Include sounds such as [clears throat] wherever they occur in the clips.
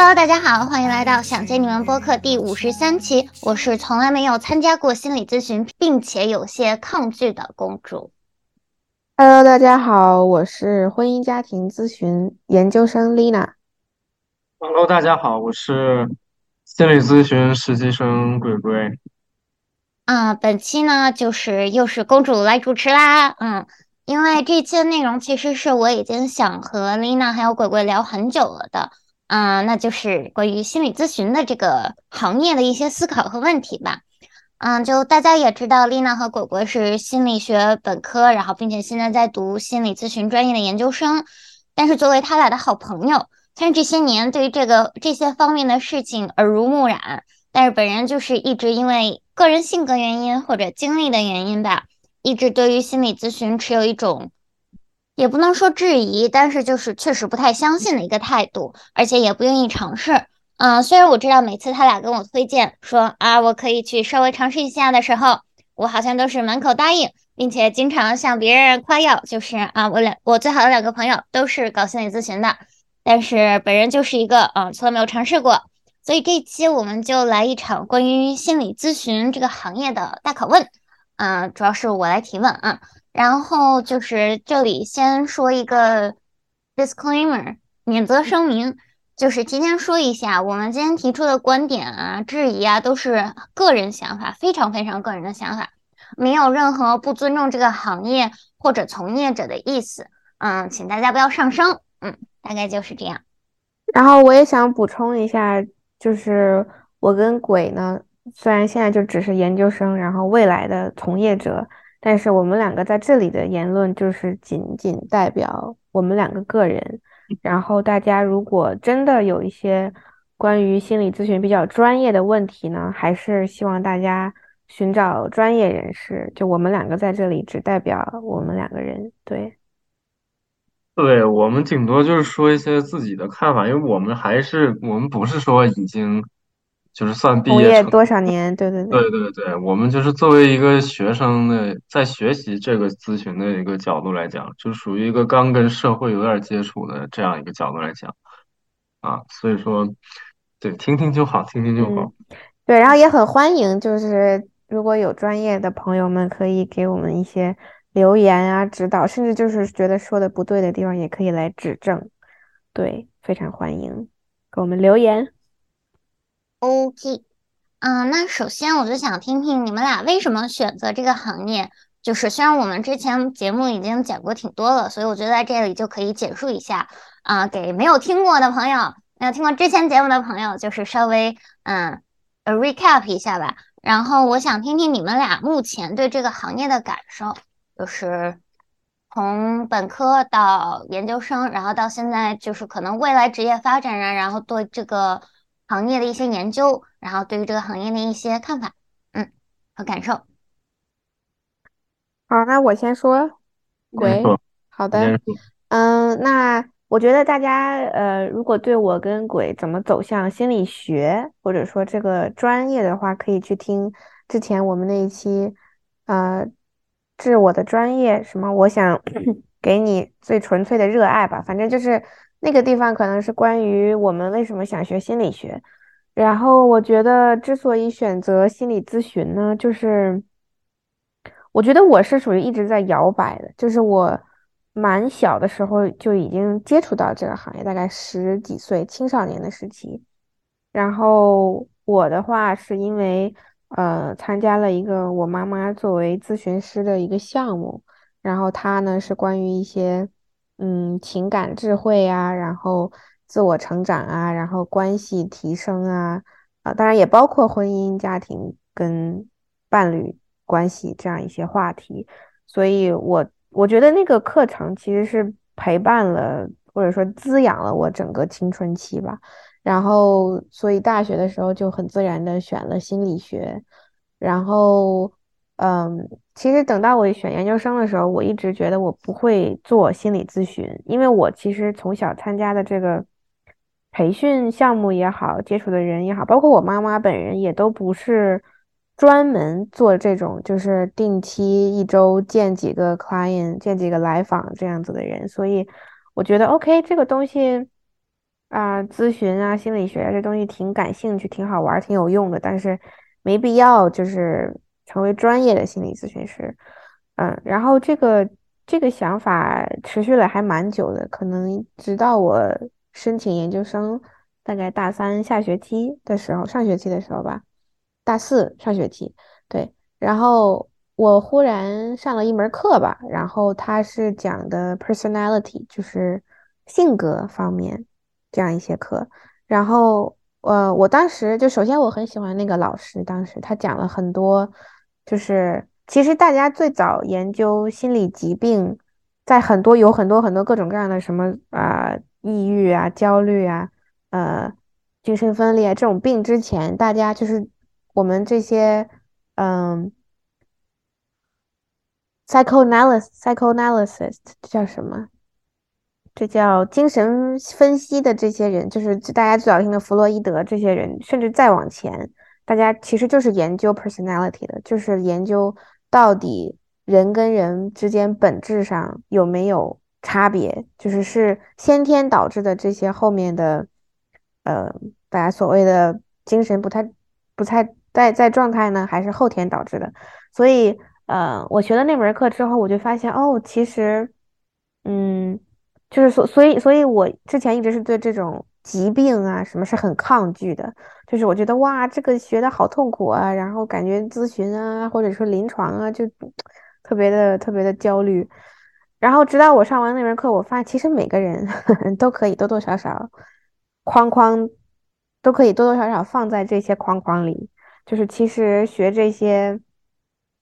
Hello，大家好，欢迎来到想见你们播客第五十三期。我是从来没有参加过心理咨询，并且有些抗拒的公主。Hello，大家好，我是婚姻家庭咨询研究生 Lina。Hello，大家好，我是心理咨询实习生鬼鬼。啊，本期呢就是又是公主来主持啦。嗯，因为这期的内容其实是我已经想和 Lina 还有鬼鬼聊很久了的。嗯，那就是关于心理咨询的这个行业的一些思考和问题吧。嗯，就大家也知道，丽娜和果果是心理学本科，然后并且现在在读心理咨询专业的研究生。但是作为他俩的好朋友，虽然这些年对于这个这些方面的事情耳濡目染，但是本人就是一直因为个人性格原因或者经历的原因吧，一直对于心理咨询持有一种。也不能说质疑，但是就是确实不太相信的一个态度，而且也不愿意尝试。嗯，虽然我知道每次他俩跟我推荐说啊，我可以去稍微尝试一下的时候，我好像都是满口答应，并且经常向别人夸耀，就是啊，我两我最好的两个朋友都是搞心理咨询的，但是本人就是一个嗯，从来没有尝试过。所以这一期我们就来一场关于心理咨询这个行业的大拷问。嗯，主要是我来提问啊。然后就是这里先说一个 disclaimer 免责声明，就是提前说一下，我们今天提出的观点啊、质疑啊，都是个人想法，非常非常个人的想法，没有任何不尊重这个行业或者从业者的意思。嗯，请大家不要上升。嗯，大概就是这样。然后我也想补充一下，就是我跟鬼呢，虽然现在就只是研究生，然后未来的从业者。但是我们两个在这里的言论就是仅仅代表我们两个个人，然后大家如果真的有一些关于心理咨询比较专业的问题呢，还是希望大家寻找专业人士。就我们两个在这里只代表我们两个人，对，对我们顶多就是说一些自己的看法，因为我们还是我们不是说已经。就是算毕业多少年？对对对对对对，我们就是作为一个学生的，在学习这个咨询的一个角度来讲，就属于一个刚跟社会有点接触的这样一个角度来讲，啊，所以说，对，听听就好，听听就好。对，然后也很欢迎，就是如果有专业的朋友们，可以给我们一些留言啊、指导，甚至就是觉得说的不对的地方，也可以来指正。对，非常欢迎给我们留言。OK，嗯，那首先我就想听听你们俩为什么选择这个行业。就是虽然我们之前节目已经讲过挺多了，所以我觉得在这里就可以简述一下啊，给没有听过的朋友，没有听过之前节目的朋友，就是稍微嗯呃，recap 一下吧。然后我想听听你们俩目前对这个行业的感受，就是从本科到研究生，然后到现在，就是可能未来职业发展啊，然后对这个。行业的一些研究，然后对于这个行业的一些看法，嗯，和感受。好，那我先说，鬼，好的，嗯，那我觉得大家，呃，如果对我跟鬼怎么走向心理学，或者说这个专业的话，可以去听之前我们那一期，呃，致我的专业，什么，我想 [clears throat] 给你最纯粹的热爱吧，反正就是。那个地方可能是关于我们为什么想学心理学，然后我觉得之所以选择心理咨询呢，就是我觉得我是属于一直在摇摆的，就是我蛮小的时候就已经接触到这个行业，大概十几岁青少年的时期，然后我的话是因为呃参加了一个我妈妈作为咨询师的一个项目，然后它呢是关于一些。嗯，情感智慧啊，然后自我成长啊，然后关系提升啊，啊，当然也包括婚姻家庭跟伴侣关系这样一些话题。所以，我我觉得那个课程其实是陪伴了或者说滋养了我整个青春期吧。然后，所以大学的时候就很自然的选了心理学，然后。嗯，其实等到我选研究生的时候，我一直觉得我不会做心理咨询，因为我其实从小参加的这个培训项目也好，接触的人也好，包括我妈妈本人也都不是专门做这种，就是定期一周见几个 client，见几个来访这样子的人，所以我觉得 OK，这个东西啊，咨询啊，心理学啊，这东西挺感兴趣，挺好玩，挺有用的，但是没必要就是成为专业的心理咨询师。嗯，然后这个这个想法持续了还蛮久的，可能直到我申请研究生，大概大三下学期的时候，上学期的时候吧，大四上学期，对，然后我忽然上了一门课吧，然后他是讲的 personality，就是性格方面。这样一些课，然后呃，我当时就首先我很喜欢那个老师，当时他讲了很多，就是其实大家最早研究心理疾病，在很多有很多很多各种各样的什么啊，抑郁啊、焦虑啊、呃，精神分裂这种病之前，大家就是我们这些嗯，psychoanalysis psychoanalysis 这叫什么？这叫精神分析的这些人，就是大家最早听的弗洛伊德这些人，甚至再往前，大家其实就是研究 personality 的，就是研究到底人跟人之间本质上有没有差别，就是是先天导致的这些后面的，呃，大家所谓的精神不太不太在在状态呢，还是后天导致的？所以，呃，我学了那门课之后，我就发现，哦，其实，嗯。就是所所以所以，我之前一直是对这种疾病啊什么是很抗拒的。就是我觉得哇，这个学的好痛苦啊，然后感觉咨询啊，或者说临床啊，就特别的特别的焦虑。然后直到我上完那门课，我发现其实每个人 [laughs] 都可以多多少少框框都可以多多少少放在这些框框里。就是其实学这些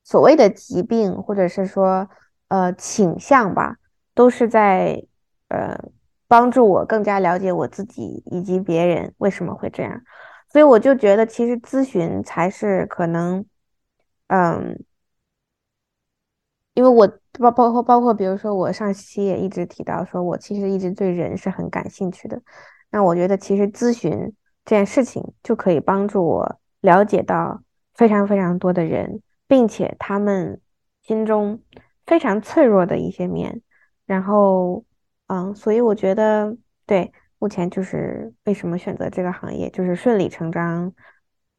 所谓的疾病，或者是说呃倾向吧，都是在。呃，帮助我更加了解我自己以及别人为什么会这样，所以我就觉得其实咨询才是可能，嗯，因为我包包括包括比如说我上期也一直提到，说我其实一直对人是很感兴趣的，那我觉得其实咨询这件事情就可以帮助我了解到非常非常多的人，并且他们心中非常脆弱的一些面，然后。嗯，所以我觉得，对，目前就是为什么选择这个行业，就是顺理成章，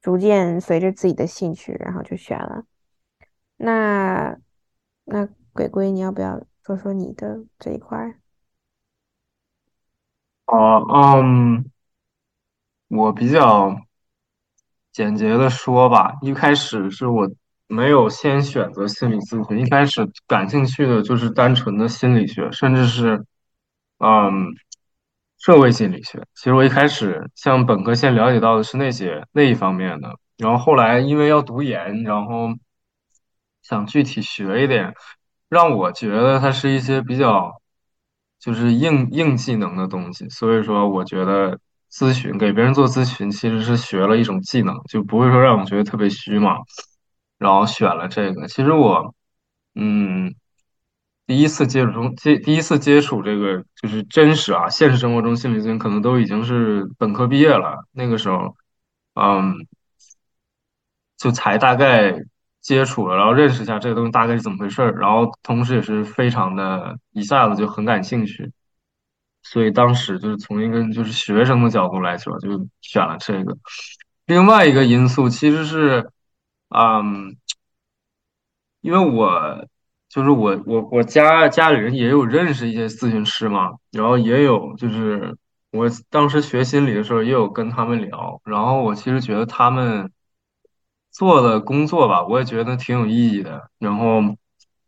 逐渐随着自己的兴趣，然后就选了。那那鬼鬼，你要不要说说你的这一块？哦，嗯，我比较简洁的说吧，一开始是我没有先选择心理咨询，一开始感兴趣的就是单纯的心理学，甚至是。嗯，社会心理学，其实我一开始像本科先了解到的是那些那一方面的，然后后来因为要读研，然后想具体学一点，让我觉得它是一些比较就是硬硬技能的东西，所以说我觉得咨询给别人做咨询其实是学了一种技能，就不会说让我觉得特别虚嘛，然后选了这个。其实我，嗯。第一次接触中接第一次接触这个就是真实啊，现实生活中心理咨询可能都已经是本科毕业了，那个时候，嗯，就才大概接触了，然后认识一下这个东西大概是怎么回事儿，然后同时也是非常的一下子就很感兴趣，所以当时就是从一个就是学生的角度来说，就选了这个。另外一个因素其实是，嗯，因为我。就是我我我家家里人也有认识一些咨询师嘛，然后也有就是我当时学心理的时候也有跟他们聊，然后我其实觉得他们做的工作吧，我也觉得挺有意义的。然后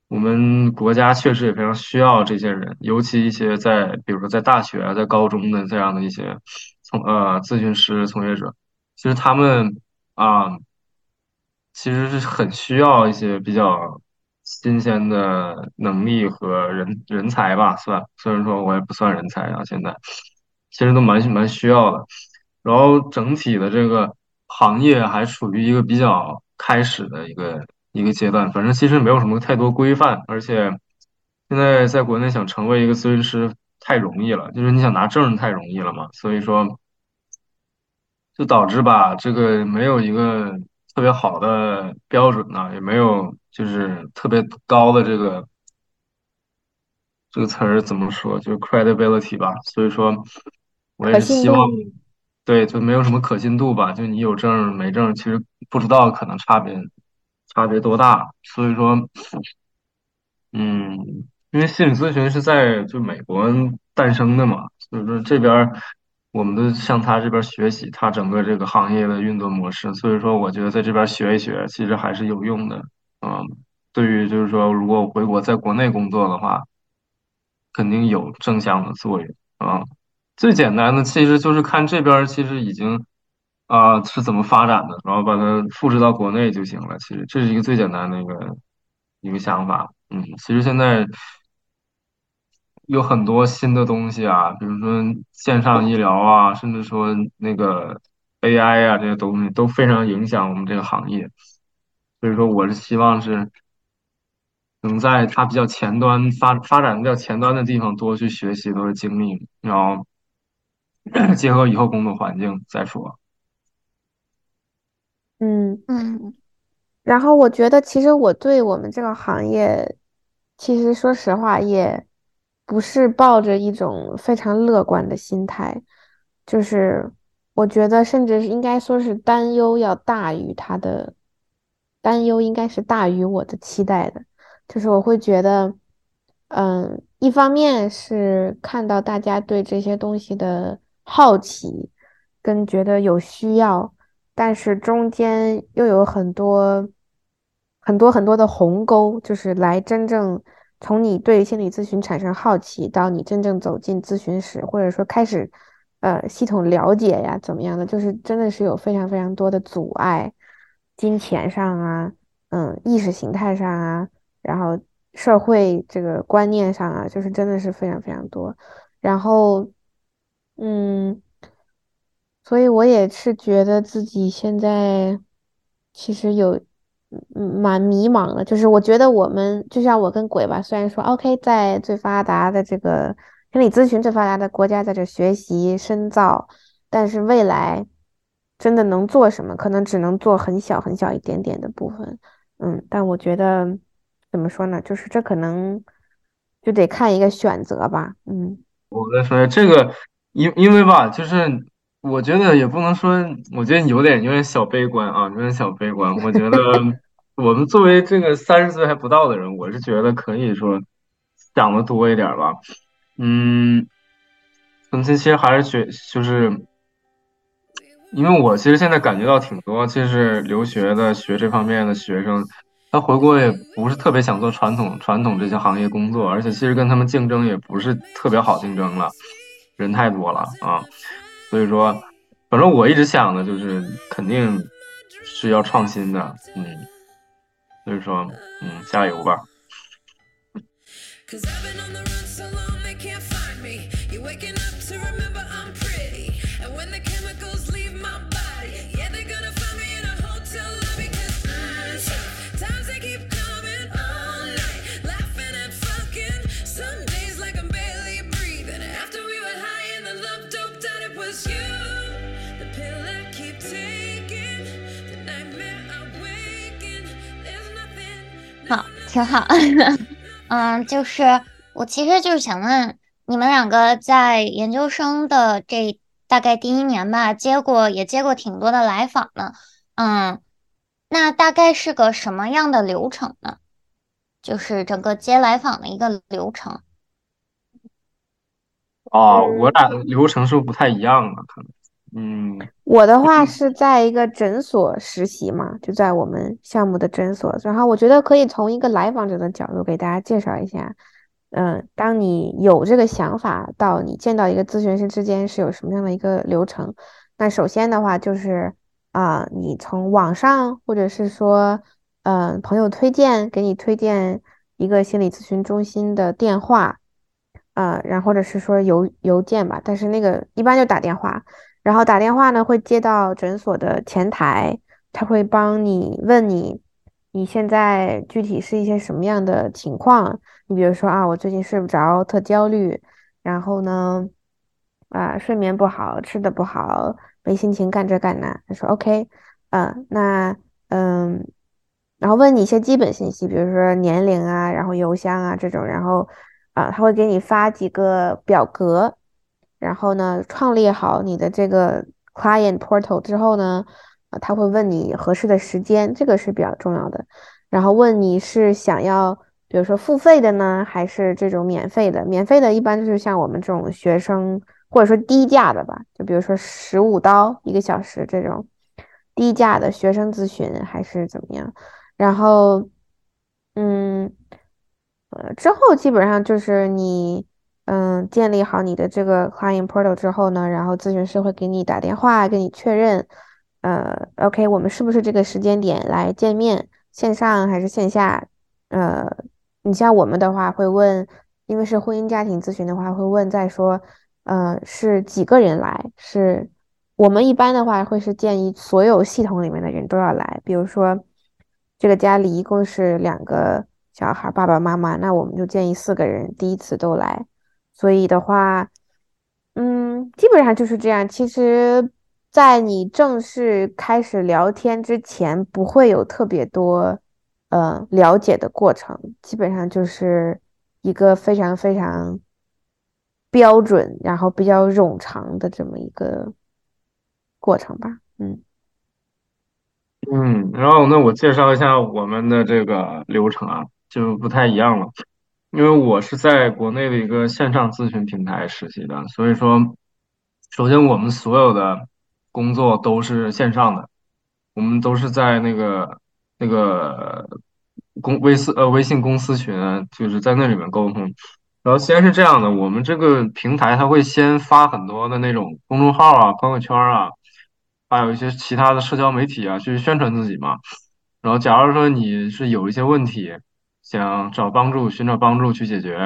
我们国家确实也非常需要这些人，尤其一些在比如说在大学、在高中的这样的一些从呃咨询师从业者，其实他们啊其实是很需要一些比较。新鲜的能力和人人才吧，算虽然说我也不算人才啊，现在其实都蛮蛮需要的。然后整体的这个行业还处于一个比较开始的一个一个阶段，反正其实没有什么太多规范，而且现在在国内想成为一个咨询师太容易了，就是你想拿证太容易了嘛，所以说就导致吧，这个没有一个特别好的标准呢，也没有。就是特别高的这个这个词儿怎么说？就是 credibility 吧。所以说，我也是希望，对，就没有什么可信度吧，就你有证没证，其实不知道可能差别差别多大，所以说，嗯，因为心理咨询是在就美国诞生的嘛，所以说这边我们都向他这边学习，他整个这个行业的运作模式，所以说我觉得在这边学一学，其实还是有用的，嗯，对于就是说如果回国在国内工作的话，肯定有正向的作用啊。最简单的其实就是看这边其实已经啊是怎么发展的，然后把它复制到国内就行了。其实这是一个最简单的一个一个想法。嗯，其实现在有很多新的东西啊，比如说线上医疗啊，甚至说那个 AI 啊这些东西都非常影响我们这个行业。所以说，我是希望是能在它比较前端发发展比较前端的地方多去学习，多去经历，然后。[coughs] 结合以后工作环境再说。嗯嗯，然后我觉得，其实我对我们这个行业，其实说实话，也不是抱着一种非常乐观的心态，就是我觉得，甚至是应该说是担忧要大于他的担忧，应该是大于我的期待的，就是我会觉得，嗯，一方面是看到大家对这些东西的。好奇跟觉得有需要，但是中间又有很多很多很多的鸿沟，就是来真正从你对心理咨询产生好奇到你真正走进咨询室，或者说开始呃系统了解呀怎么样的，就是真的是有非常非常多的阻碍，金钱上啊，嗯，意识形态上啊，然后社会这个观念上啊，就是真的是非常非常多，然后。嗯，所以我也是觉得自己现在其实有嗯蛮迷茫的，就是我觉得我们就像我跟鬼吧，虽然说 OK 在最发达的这个心理咨询最发达的国家在这学习深造，但是未来真的能做什么，可能只能做很小很小一点点的部分。嗯，但我觉得怎么说呢，就是这可能就得看一个选择吧。嗯，我在说这个。因因为吧，就是我觉得也不能说，我觉得有点有点小悲观啊，有点小悲观。我觉得 [laughs] 我们作为这个三十岁还不到的人，我是觉得可以说想的多一点吧。嗯，其实其实还是学，就是因为我其实现在感觉到挺多，就是留学的学这方面的学生，他回国也不是特别想做传统传统这些行业工作，而且其实跟他们竞争也不是特别好竞争了。人太多了啊，所以说，反正我一直想的就是肯定是要创新的，嗯，所以说，嗯，加油吧。挺好。[laughs] 嗯，就是我其实就是想问你们两个在研究生的这大概第一年吧，接过也接过挺多的来访呢。嗯，那大概是个什么样的流程呢？就是整个接来访的一个流程。哦，我俩流程是不是不太一样啊？可能。嗯，我的话是在一个诊所实习嘛，就在我们项目的诊所。然后我觉得可以从一个来访者的角度给大家介绍一下，嗯，当你有这个想法到你见到一个咨询师之间是有什么样的一个流程。那首先的话就是啊，你从网上或者是说，嗯，朋友推荐给你推荐一个心理咨询中心的电话，啊，然后或者是说邮邮件吧，但是那个一般就打电话。然后打电话呢，会接到诊所的前台，他会帮你问你，你现在具体是一些什么样的情况？你比如说啊，我最近睡不着，特焦虑，然后呢，啊，睡眠不好，吃的不好，没心情干这干那。他说 OK，嗯，那嗯，然后问你一些基本信息，比如说年龄啊，然后邮箱啊这种，然后啊，他会给你发几个表格。然后呢，创立好你的这个 client portal 之后呢，啊，他会问你合适的时间，这个是比较重要的。然后问你是想要，比如说付费的呢，还是这种免费的？免费的一般就是像我们这种学生，或者说低价的吧，就比如说十五刀一个小时这种低价的学生咨询，还是怎么样？然后，嗯，呃，之后基本上就是你。嗯，建立好你的这个 client portal 之后呢，然后咨询师会给你打电话，跟你确认，呃，OK，我们是不是这个时间点来见面，线上还是线下？呃，你像我们的话会问，因为是婚姻家庭咨询的话会问，再说，呃，是几个人来？是我们一般的话会是建议所有系统里面的人都要来，比如说这个家里一共是两个小孩，爸爸妈妈，那我们就建议四个人第一次都来。所以的话，嗯，基本上就是这样。其实，在你正式开始聊天之前，不会有特别多，呃，了解的过程。基本上就是一个非常非常标准，然后比较冗长的这么一个过程吧。嗯嗯，然后那我介绍一下我们的这个流程啊，就不太一样了。因为我是在国内的一个线上咨询平台实习的，所以说，首先我们所有的工作都是线上的，我们都是在那个那个公微信呃微信公司群，就是在那里面沟通。然后先是这样的，我们这个平台它会先发很多的那种公众号啊、朋友圈啊，还有一些其他的社交媒体啊，去宣传自己嘛。然后假如说你是有一些问题。想找帮助，寻找帮助去解决。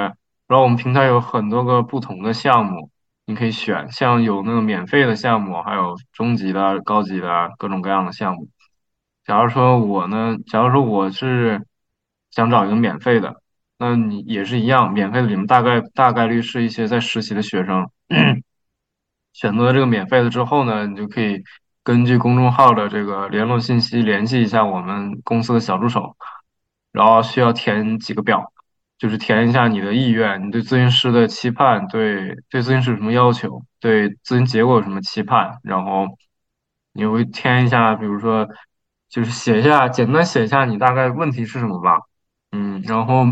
然后我们平台有很多个不同的项目，你可以选，像有那个免费的项目，还有中级的、高级的各种各样的项目。假如说我呢，假如说我是想找一个免费的，那你也是一样，免费的里面大概大概率是一些在实习的学生。选择这个免费的之后呢，你就可以根据公众号的这个联络信息联系一下我们公司的小助手。然后需要填几个表，就是填一下你的意愿，你对咨询师的期盼，对对咨询师有什么要求，对咨询结果有什么期盼，然后你会填一下，比如说就是写一下，简单写一下你大概问题是什么吧，嗯，然后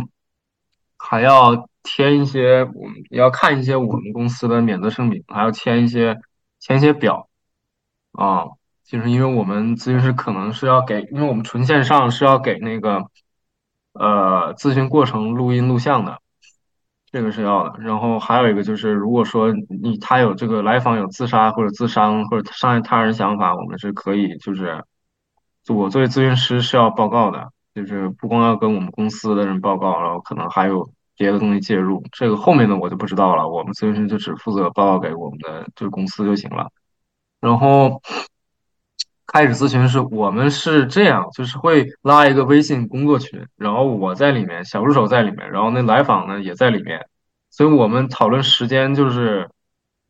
还要填一些，我们要看一些我们公司的免责声明，还要签一些签一些表，啊，就是因为我们咨询师可能是要给，因为我们纯线上是要给那个。呃，咨询过程录音录像的，这个是要的。然后还有一个就是，如果说你他有这个来访有自杀或者自伤或者伤害他人想法，我们是可以就是，我作为咨询师是要报告的，就是不光要跟我们公司的人报告，然后可能还有别的东西介入。这个后面的我就不知道了，我们咨询师就只负责报告给我们的就是公司就行了。然后。开始咨询是我们是这样，就是会拉一个微信工作群，然后我在里面，小助手在里面，然后那来访呢也在里面，所以我们讨论时间就是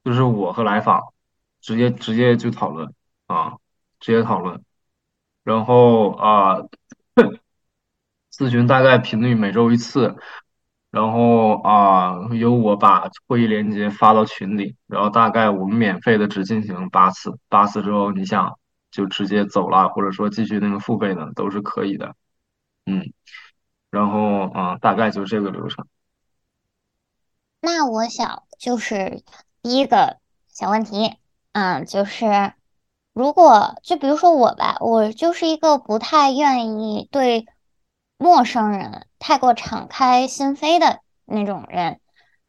就是我和来访直接直接就讨论啊，直接讨论，然后啊，咨询大概频率每周一次，然后啊由我把会议链接发到群里，然后大概我们免费的只进行八次，八次之后你想。就直接走了，或者说继续那个付费呢都是可以的，嗯，然后啊，大概就这个流程。那我想就是第一个小问题，嗯，就是如果就比如说我吧，我就是一个不太愿意对陌生人太过敞开心扉的那种人，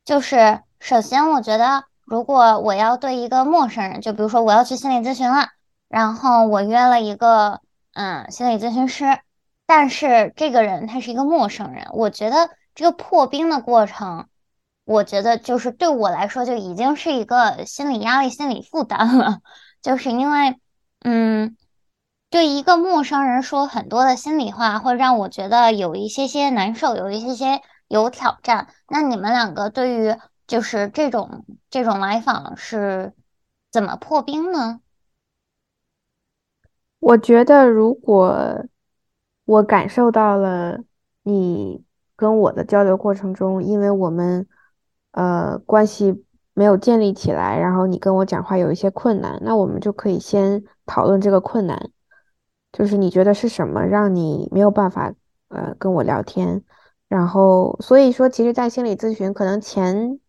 就是首先我觉得如果我要对一个陌生人，就比如说我要去心理咨询了。然后我约了一个嗯心理咨询师，但是这个人他是一个陌生人，我觉得这个破冰的过程，我觉得就是对我来说就已经是一个心理压力、心理负担了，[laughs] 就是因为嗯，对一个陌生人说很多的心里话，会让我觉得有一些些难受，有一些些有挑战。那你们两个对于就是这种这种来访是怎么破冰呢？我觉得，如果我感受到了你跟我的交流过程中，因为我们呃关系没有建立起来，然后你跟我讲话有一些困难，那我们就可以先讨论这个困难，就是你觉得是什么让你没有办法呃跟我聊天，然后所以说，其实，在心理咨询可能前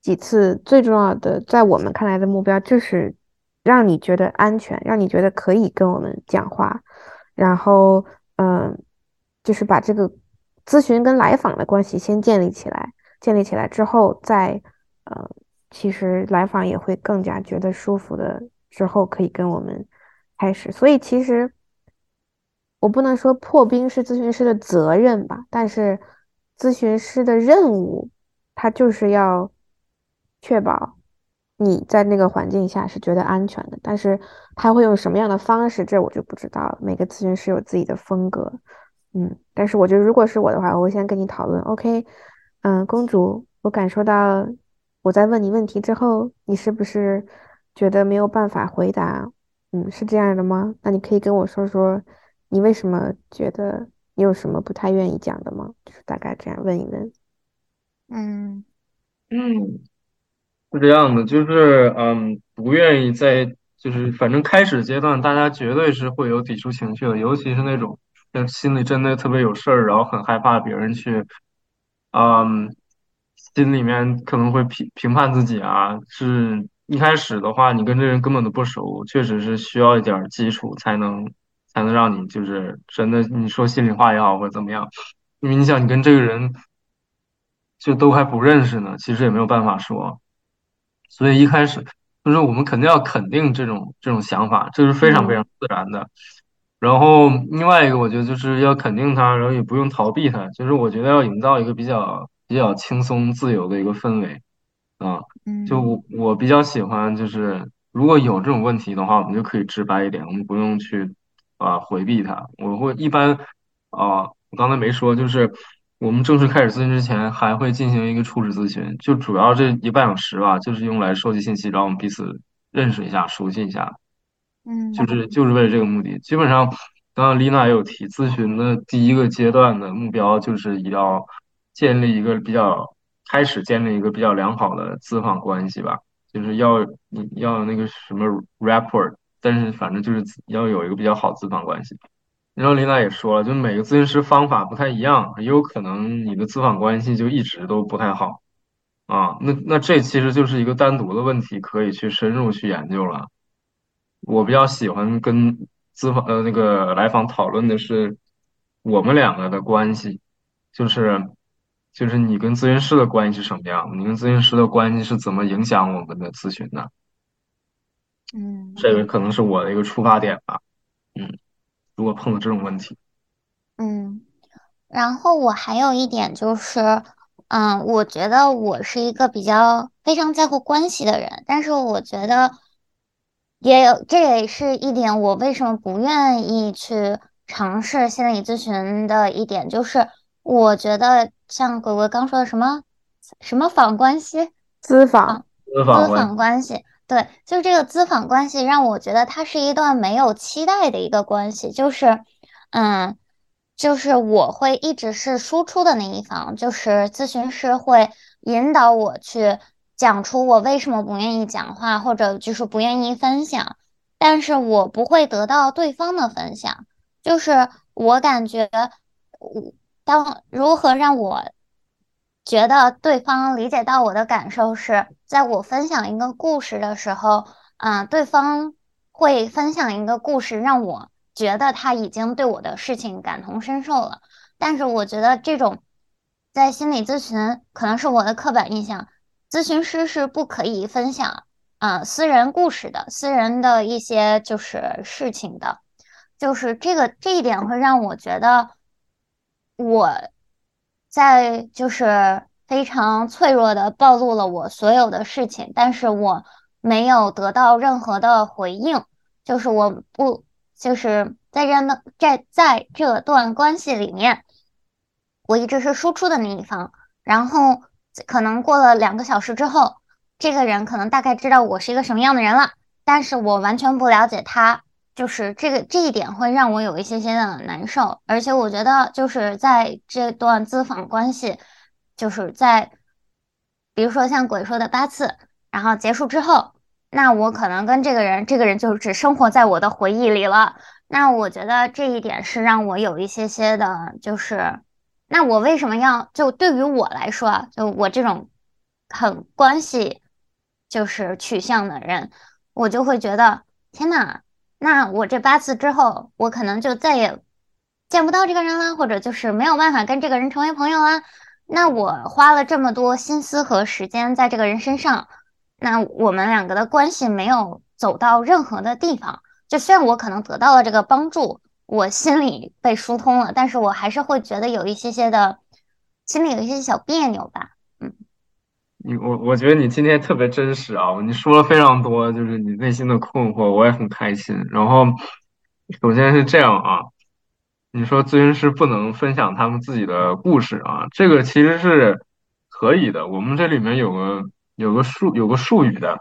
几次最重要的，在我们看来的目标就是让你觉得安全，让你觉得可以跟我们讲话，然后嗯，就是把这个咨询跟来访的关系先建立起来，建立起来之后再呃。其实来访也会更加觉得舒服的，之后可以跟我们开始。所以其实我不能说破冰是咨询师的责任吧，但是咨询师的任务，他就是要确保你在那个环境下是觉得安全的。但是他会用什么样的方式，这我就不知道了。每个咨询师有自己的风格，嗯。但是我觉得如果是我的话，我会先跟你讨论。OK，嗯，公主，我感受到。我在问你问题之后，你是不是觉得没有办法回答？嗯，是这样的吗？那你可以跟我说说，你为什么觉得你有什么不太愿意讲的吗？就是大概这样问一问。嗯嗯，是这样的，就是嗯，不愿意在就是反正开始阶段，大家绝对是会有抵触情绪的，尤其是那种心里真的特别有事儿，然后很害怕别人去，嗯。心里面可能会评评判自己啊，是一开始的话，你跟这人根本都不熟，确实是需要一点基础才能才能让你就是真的你说心里话也好或者怎么样，因为你想你跟这个人就都还不认识呢，其实也没有办法说，所以一开始就是我们肯定要肯定这种这种想法，这是非常非常自然的。然后另外一个，我觉得就是要肯定它，然后也不用逃避它，就是我觉得要营造一个比较。比较轻松自由的一个氛围，啊，就我我比较喜欢，就是如果有这种问题的话，我们就可以直白一点，我们不用去啊回避它。我会一般啊，我刚才没说，就是我们正式开始咨询之前，还会进行一个初始咨询，就主要这一半小时吧，就是用来收集信息，然后我们彼此认识一下、熟悉一下，嗯，就是就是为了这个目的。基本上，刚刚丽娜也有提，咨询的第一个阶段的目标就是要。建立一个比较开始建立一个比较良好的咨访关系吧，就是要你要那个什么 rapport，但是反正就是要有一个比较好咨访关系。然后琳达也说了，就每个咨询师方法不太一样，也有可能你的咨访关系就一直都不太好啊。那那这其实就是一个单独的问题，可以去深入去研究了。我比较喜欢跟咨访呃那个来访讨论的是我们两个的关系，就是。就是你跟咨询师的关系是什么样？你跟咨询师的关系是怎么影响我们的咨询的？嗯，这个可能是我的一个出发点吧。嗯，如果碰到这种问题，嗯，然后我还有一点就是，嗯，我觉得我是一个比较非常在乎关系的人，但是我觉得也有，这也是一点我为什么不愿意去尝试心理咨询的一点，就是我觉得。像鬼鬼刚说的什么什么访关系，咨访，咨访关系，对，就这个咨访关系让我觉得它是一段没有期待的一个关系，就是，嗯，就是我会一直是输出的那一方，就是咨询师会引导我去讲出我为什么不愿意讲话，或者就是不愿意分享，但是我不会得到对方的分享，就是我感觉我。当如何让我觉得对方理解到我的感受是，在我分享一个故事的时候，嗯，对方会分享一个故事，让我觉得他已经对我的事情感同身受了。但是我觉得这种在心理咨询可能是我的刻板印象，咨询师是不可以分享啊私人故事的、私人的一些就是事情的，就是这个这一点会让我觉得。我在就是非常脆弱的暴露了我所有的事情，但是我没有得到任何的回应，就是我不就是在这的在在这段关系里面，我一直是输出的那一方，然后可能过了两个小时之后，这个人可能大概知道我是一个什么样的人了，但是我完全不了解他。就是这个这一点会让我有一些些的难受，而且我觉得就是在这段咨访关系，就是在比如说像鬼说的八次，然后结束之后，那我可能跟这个人，这个人就只生活在我的回忆里了。那我觉得这一点是让我有一些些的，就是那我为什么要就对于我来说啊，就我这种很关系就是取向的人，我就会觉得天呐，那我这八次之后，我可能就再也见不到这个人了，或者就是没有办法跟这个人成为朋友啦。那我花了这么多心思和时间在这个人身上，那我们两个的关系没有走到任何的地方。就虽然我可能得到了这个帮助，我心里被疏通了，但是我还是会觉得有一些些的，心里有一些小别扭吧。你我我觉得你今天特别真实啊，你说了非常多，就是你内心的困惑，我也很开心。然后，首先是这样啊，你说咨询师不能分享他们自己的故事啊，这个其实是可以的。我们这里面有个有个术有个术语的。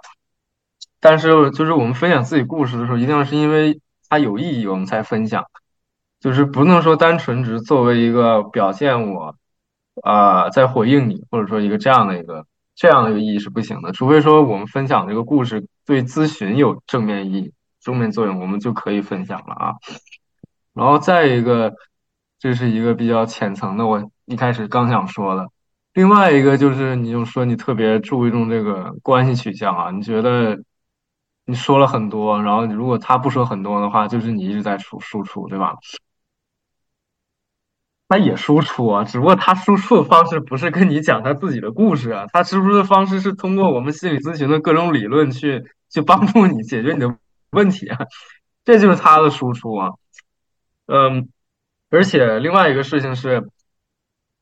但是，就是我们分享自己故事的时候，一定要是因为它有意义，我们才分享。就是不能说单纯只是作为一个表现我，啊，在回应你，或者说一个这样的一个这样的一个意义是不行的。除非说我们分享这个故事对咨询有正面意义、正面作用，我们就可以分享了啊。然后再一个，这是一个比较浅层的，我一开始刚想说的。另外一个就是，你就说你特别注重这个关系取向啊，你觉得？你说了很多，然后如果他不说很多的话，就是你一直在输输出，对吧？他也输出啊，只不过他输出的方式不是跟你讲他自己的故事啊，他输出的方式是通过我们心理咨询的各种理论去去帮助你解决你的问题啊，这就是他的输出啊。嗯，而且另外一个事情是，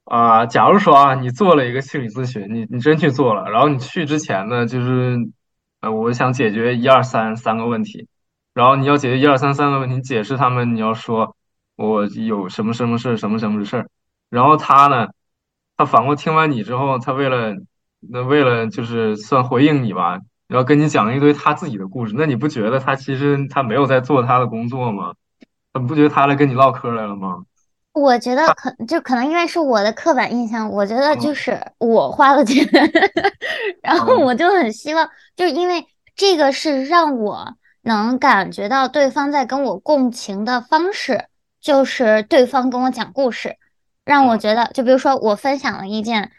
啊，假如说啊，你做了一个心理咨询，你你真去做了，然后你去之前呢，就是。呃，我想解决一二三三个问题，然后你要解决一二三三个问题，解释他们，你要说我有什么什么事，什么什么事儿，然后他呢，他反过听完你之后，他为了那为了就是算回应你吧，然后跟你讲一堆他自己的故事，那你不觉得他其实他没有在做他的工作吗？你不觉得他来跟你唠嗑来了吗？我觉得可就可能因为是我的刻板印象，我觉得就是我花了钱，[laughs] 然后我就很希望，就是因为这个是让我能感觉到对方在跟我共情的方式，就是对方跟我讲故事，让我觉得，就比如说我分享了一件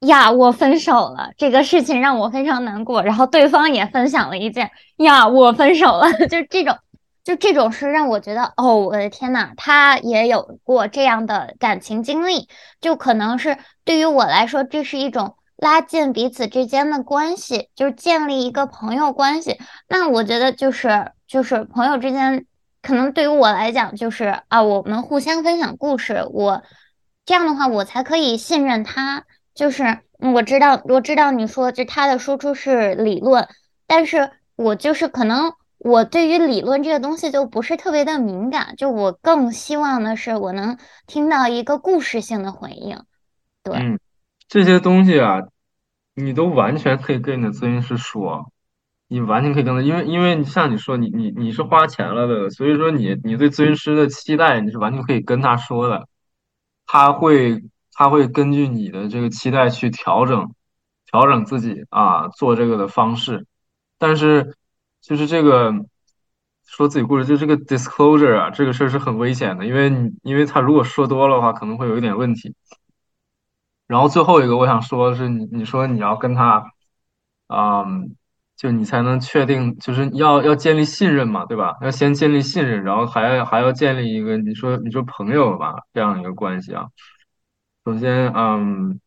呀，我分手了这个事情让我非常难过，然后对方也分享了一件呀，我分手了，[laughs] 就这种。就这种是让我觉得，哦，我的天呐，他也有过这样的感情经历，就可能是对于我来说，这是一种拉近彼此之间的关系，就是建立一个朋友关系。那我觉得就是就是朋友之间，可能对于我来讲，就是啊，我们互相分享故事，我这样的话，我才可以信任他。就是我知道，我知道你说就他的输出是理论，但是我就是可能。我对于理论这个东西就不是特别的敏感，就我更希望的是我能听到一个故事性的回应。对，这些东西啊，你都完全可以跟你的咨询师说，你完全可以跟他，因为因为像你说，你你你是花钱了的，所以说你你对咨询师的期待，你是完全可以跟他说的，他会他会根据你的这个期待去调整调整自己啊做这个的方式，但是。就是这个说自己故事，就这个 disclosure 啊，这个事儿是很危险的，因为因为他如果说多了的话，可能会有一点问题。然后最后一个我想说的是，你你说你要跟他，嗯，就你才能确定，就是要要建立信任嘛，对吧？要先建立信任，然后还还要建立一个你说你说朋友吧这样一个关系啊。首先，嗯。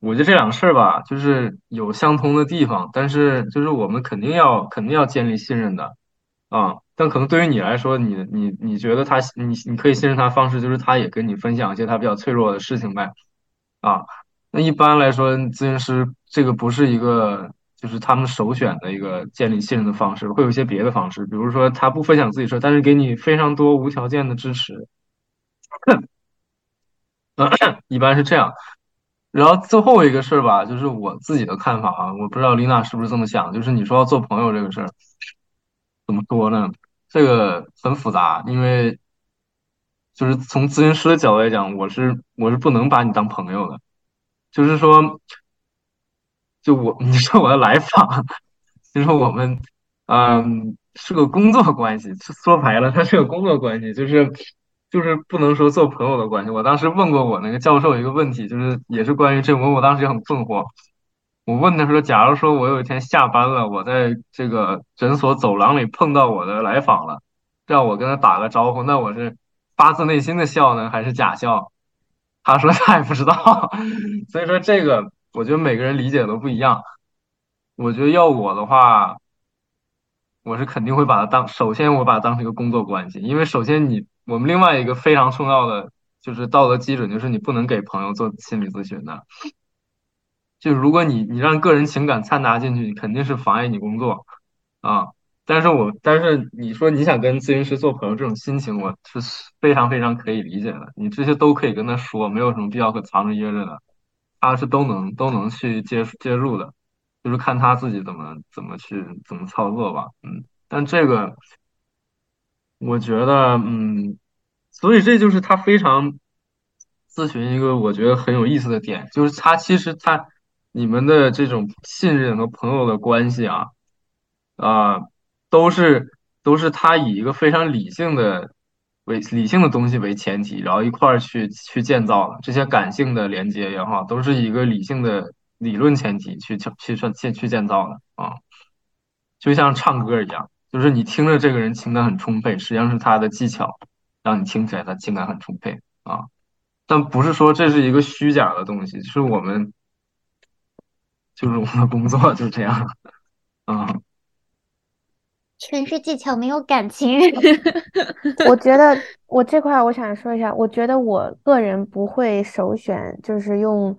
我觉得这两个事儿吧，就是有相通的地方，但是就是我们肯定要肯定要建立信任的啊。但可能对于你来说，你你你觉得他你你可以信任他方式就是他也跟你分享一些他比较脆弱的事情呗啊。那一般来说，咨询师这个不是一个就是他们首选的一个建立信任的方式，会有一些别的方式，比如说他不分享自己事但是给你非常多无条件的支持，[coughs] 一般是这样。然后最后一个事儿吧，就是我自己的看法啊，我不知道丽娜是不是这么想。就是你说要做朋友这个事儿，怎么说呢？这个很复杂，因为就是从咨询师的角度来讲，我是我是不能把你当朋友的。就是说，就我 [laughs] 你说我的来访，其实我们嗯是个工作关系，说白了，它是个工作关系，就是就是不能说做朋友的关系。我当时问过我那个教授一个问题，就是也是关于这个，我当时也很困惑。我问他说：“假如说我有一天下班了，我在这个诊所走廊里碰到我的来访了，让我跟他打个招呼，那我是发自内心的笑呢，还是假笑？”他说他也不知道。[laughs] 所以说这个，我觉得每个人理解都不一样。我觉得要我的话，我是肯定会把它当，首先我把它当成一个工作关系，因为首先你我们另外一个非常重要的就是道德基准，就是你不能给朋友做心理咨询的。就如果你你让个人情感掺杂进去，肯定是妨碍你工作啊。但是我但是你说你想跟咨询师做朋友，这种心情我是非常非常可以理解的。你这些都可以跟他说，没有什么必要可藏着掖着的，他是都能都能去接接入的，就是看他自己怎么怎么去怎么操作吧。嗯，但这个我觉得嗯，所以这就是他非常咨询一个我觉得很有意思的点，就是他其实他。你们的这种信任和朋友的关系啊，啊，都是都是他以一个非常理性的为理性的东西为前提，然后一块儿去去建造的这些感性的连接也好，都是一个理性的理论前提去去去去去建造的啊，就像唱歌一样，就是你听着这个人情感很充沛，实际上是他的技巧让你听起来他情感很充沛啊，但不是说这是一个虚假的东西，是我们。就是我们的工作就是这样，嗯，全是技巧，没有感情。[laughs] 我觉得我这块我想说一下，我觉得我个人不会首选，就是用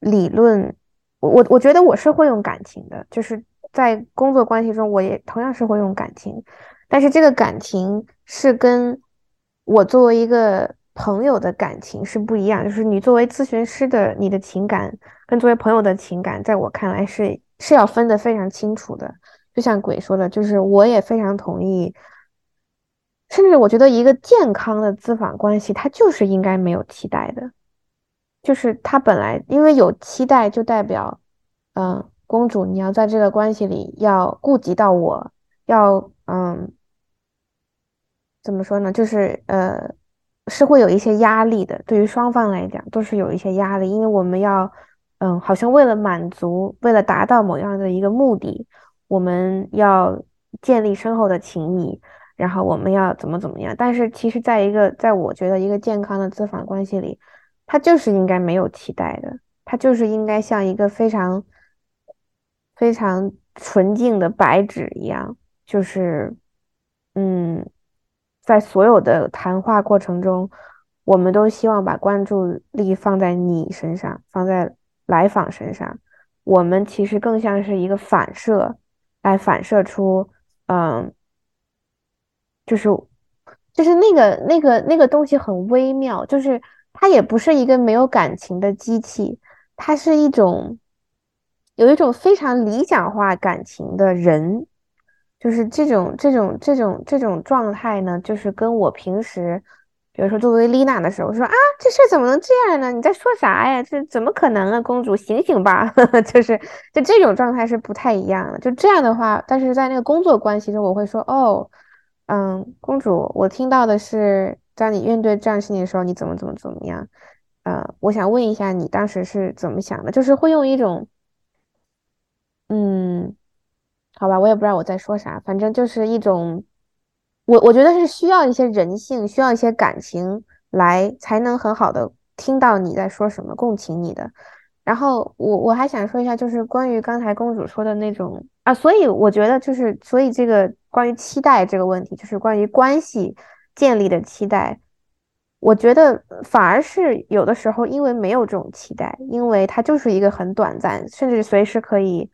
理论。我我觉得我是会用感情的，就是在工作关系中，我也同样是会用感情，但是这个感情是跟我作为一个。朋友的感情是不一样，就是你作为咨询师的你的情感，跟作为朋友的情感，在我看来是是要分得非常清楚的。就像鬼说的，就是我也非常同意，甚至我觉得一个健康的咨访关系，它就是应该没有期待的，就是他本来因为有期待，就代表，嗯，公主你要在这个关系里要顾及到我，要嗯，怎么说呢？就是呃。是会有一些压力的，对于双方来讲都是有一些压力，因为我们要，嗯，好像为了满足，为了达到某样的一个目的，我们要建立深厚的情谊，然后我们要怎么怎么样。但是其实，在一个在我觉得一个健康的咨访关系里，它就是应该没有期待的，它就是应该像一个非常非常纯净的白纸一样，就是，嗯。在所有的谈话过程中，我们都希望把关注力放在你身上，放在来访身上。我们其实更像是一个反射，来反射出，嗯，就是，就是那个那个那个东西很微妙，就是它也不是一个没有感情的机器，它是一种有一种非常理想化感情的人。就是这种这种这种这种状态呢，就是跟我平时，比如说作为丽娜的时候，说啊，这事怎么能这样呢？你在说啥呀？这怎么可能啊？公主醒醒吧！[laughs] 就是就这种状态是不太一样的。就这样的话，但是在那个工作关系中，我会说哦，嗯，公主，我听到的是，在你面对这样事情的时候，你怎么怎么怎么样？呃，我想问一下，你当时是怎么想的？就是会用一种，嗯。好吧，我也不知道我在说啥，反正就是一种，我我觉得是需要一些人性，需要一些感情来才能很好的听到你在说什么，共情你的。然后我我还想说一下，就是关于刚才公主说的那种啊，所以我觉得就是，所以这个关于期待这个问题，就是关于关系建立的期待，我觉得反而是有的时候因为没有这种期待，因为它就是一个很短暂，甚至随时可以。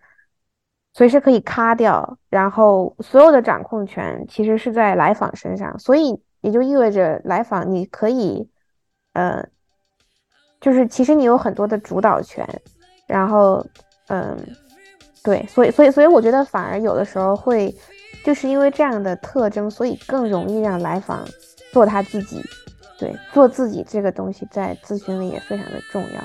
随时可以卡掉，然后所有的掌控权其实是在来访身上，所以也就意味着来访你可以，呃，就是其实你有很多的主导权，然后，嗯，对，所以所以所以我觉得反而有的时候会，就是因为这样的特征，所以更容易让来访做他自己，对，做自己这个东西在咨询里也非常的重要。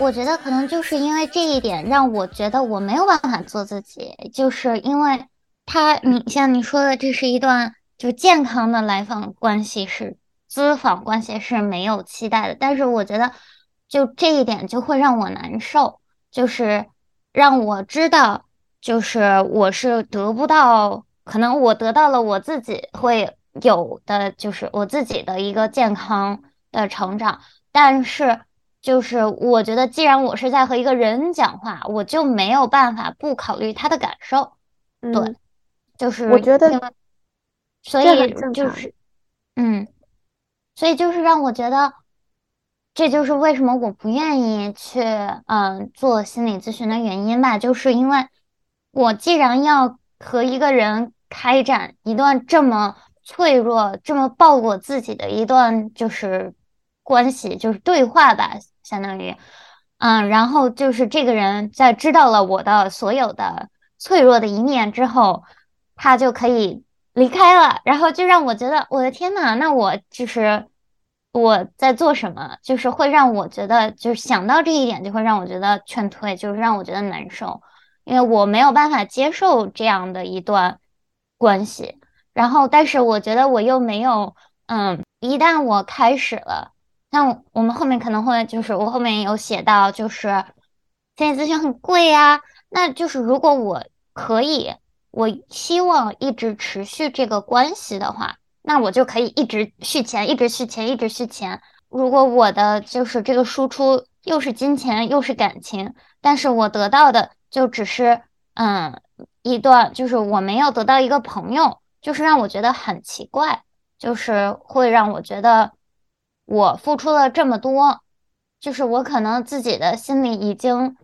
我觉得可能就是因为这一点，让我觉得我没有办法做自己，就是因为他，你像你说的，这是一段就健康的来访关系，是咨访关系是没有期待的，但是我觉得就这一点就会让我难受，就是让我知道，就是我是得不到，可能我得到了我自己会有的，就是我自己的一个健康的成长，但是。就是我觉得，既然我是在和一个人讲话，我就没有办法不考虑他的感受。对，就是我觉得，所以就是，嗯，所以就是让我觉得，这就是为什么我不愿意去嗯做心理咨询的原因吧，就是因为我既然要和一个人开展一段这么脆弱、这么暴露自己的一段就是关系，就是对话吧。相当于，嗯，然后就是这个人在知道了我的所有的脆弱的一面之后，他就可以离开了，然后就让我觉得我的天呐，那我就是我在做什么，就是会让我觉得，就是想到这一点就会让我觉得劝退，就是让我觉得难受，因为我没有办法接受这样的一段关系，然后但是我觉得我又没有，嗯，一旦我开始了。那我们后面可能会就是我后面有写到，就是心理咨询很贵呀。那就是如果我可以，我希望一直持续这个关系的话，那我就可以一直续钱，一直续钱，一直续钱。如果我的就是这个输出又是金钱又是感情，但是我得到的就只是嗯一段，就是我没有得到一个朋友，就是让我觉得很奇怪，就是会让我觉得。我付出了这么多，就是我可能自己的心里已经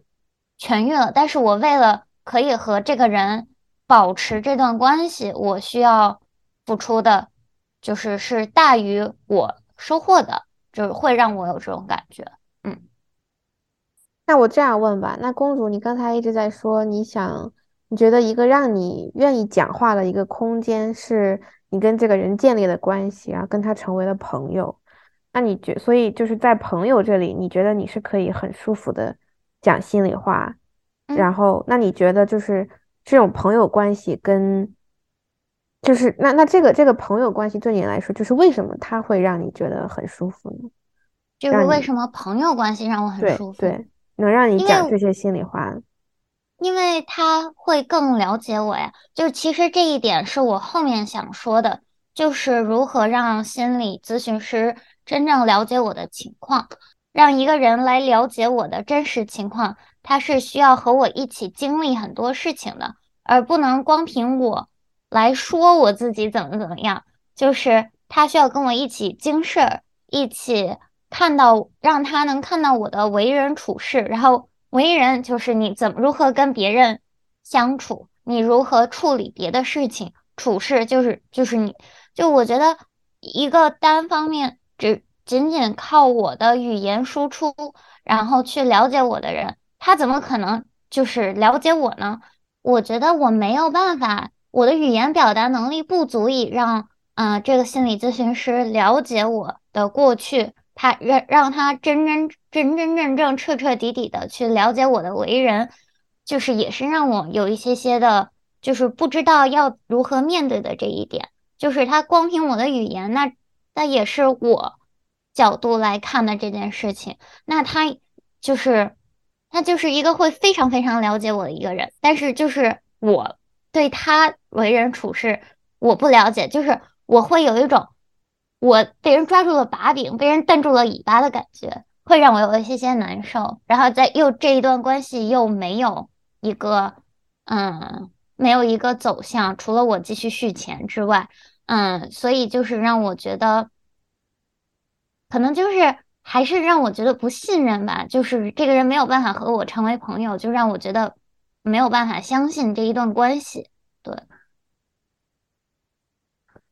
痊愈了，但是我为了可以和这个人保持这段关系，我需要付出的，就是是大于我收获的，就是会让我有这种感觉。嗯，那我这样问吧，那公主，你刚才一直在说，你想，你觉得一个让你愿意讲话的一个空间，是你跟这个人建立了关系啊，跟他成为了朋友。那你觉，所以就是在朋友这里，你觉得你是可以很舒服的讲心里话，然后那你觉得就是这种朋友关系跟，就是那那这个这个朋友关系对你来说，就是为什么他会让你觉得很舒服呢？就是为什么朋友关系让我很舒服？对，能让你讲这些心里话，因为他会更了解我呀。就是其实这一点是我后面想说的，就是如何让心理咨询师。真正了解我的情况，让一个人来了解我的真实情况，他是需要和我一起经历很多事情的，而不能光凭我来说我自己怎么怎么样。就是他需要跟我一起经事儿，一起看到，让他能看到我的为人处事。然后为人就是你怎么如何跟别人相处，你如何处理别的事情，处事就是就是你就我觉得一个单方面。只仅仅靠我的语言输出，然后去了解我的人，他怎么可能就是了解我呢？我觉得我没有办法，我的语言表达能力不足以让嗯这个心理咨询师了解我的过去，他让让他真真真真正正彻彻底底的去了解我的为人，就是也是让我有一些些的，就是不知道要如何面对的这一点，就是他光凭我的语言那。那也是我角度来看的这件事情。那他就是他就是一个会非常非常了解我的一个人，但是就是我对他为人处事我不了解，就是我会有一种我被人抓住了把柄，被人瞪住了尾巴的感觉，会让我有一些些难受。然后在又这一段关系又没有一个嗯，没有一个走向，除了我继续续钱之外，嗯，所以就是让我觉得，可能就是还是让我觉得不信任吧，就是这个人没有办法和我成为朋友，就让我觉得没有办法相信这一段关系，对。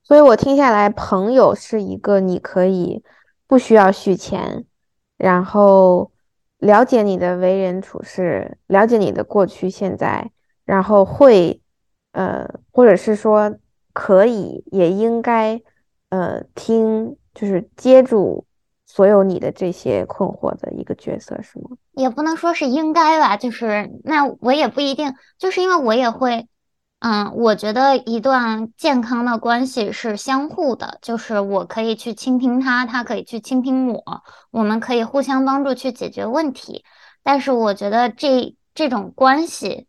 所以我听下来，朋友是一个你可以不需要续钱，然后了解你的为人处事，了解你的过去现在，然后会，呃，或者是说可以也应该，呃，听就是接住所有你的这些困惑的一个角色，是吗？也不能说是应该吧，就是那我也不一定，就是因为我也会。嗯，我觉得一段健康的关系是相互的，就是我可以去倾听他，他可以去倾听我，我们可以互相帮助去解决问题。但是我觉得这这种关系，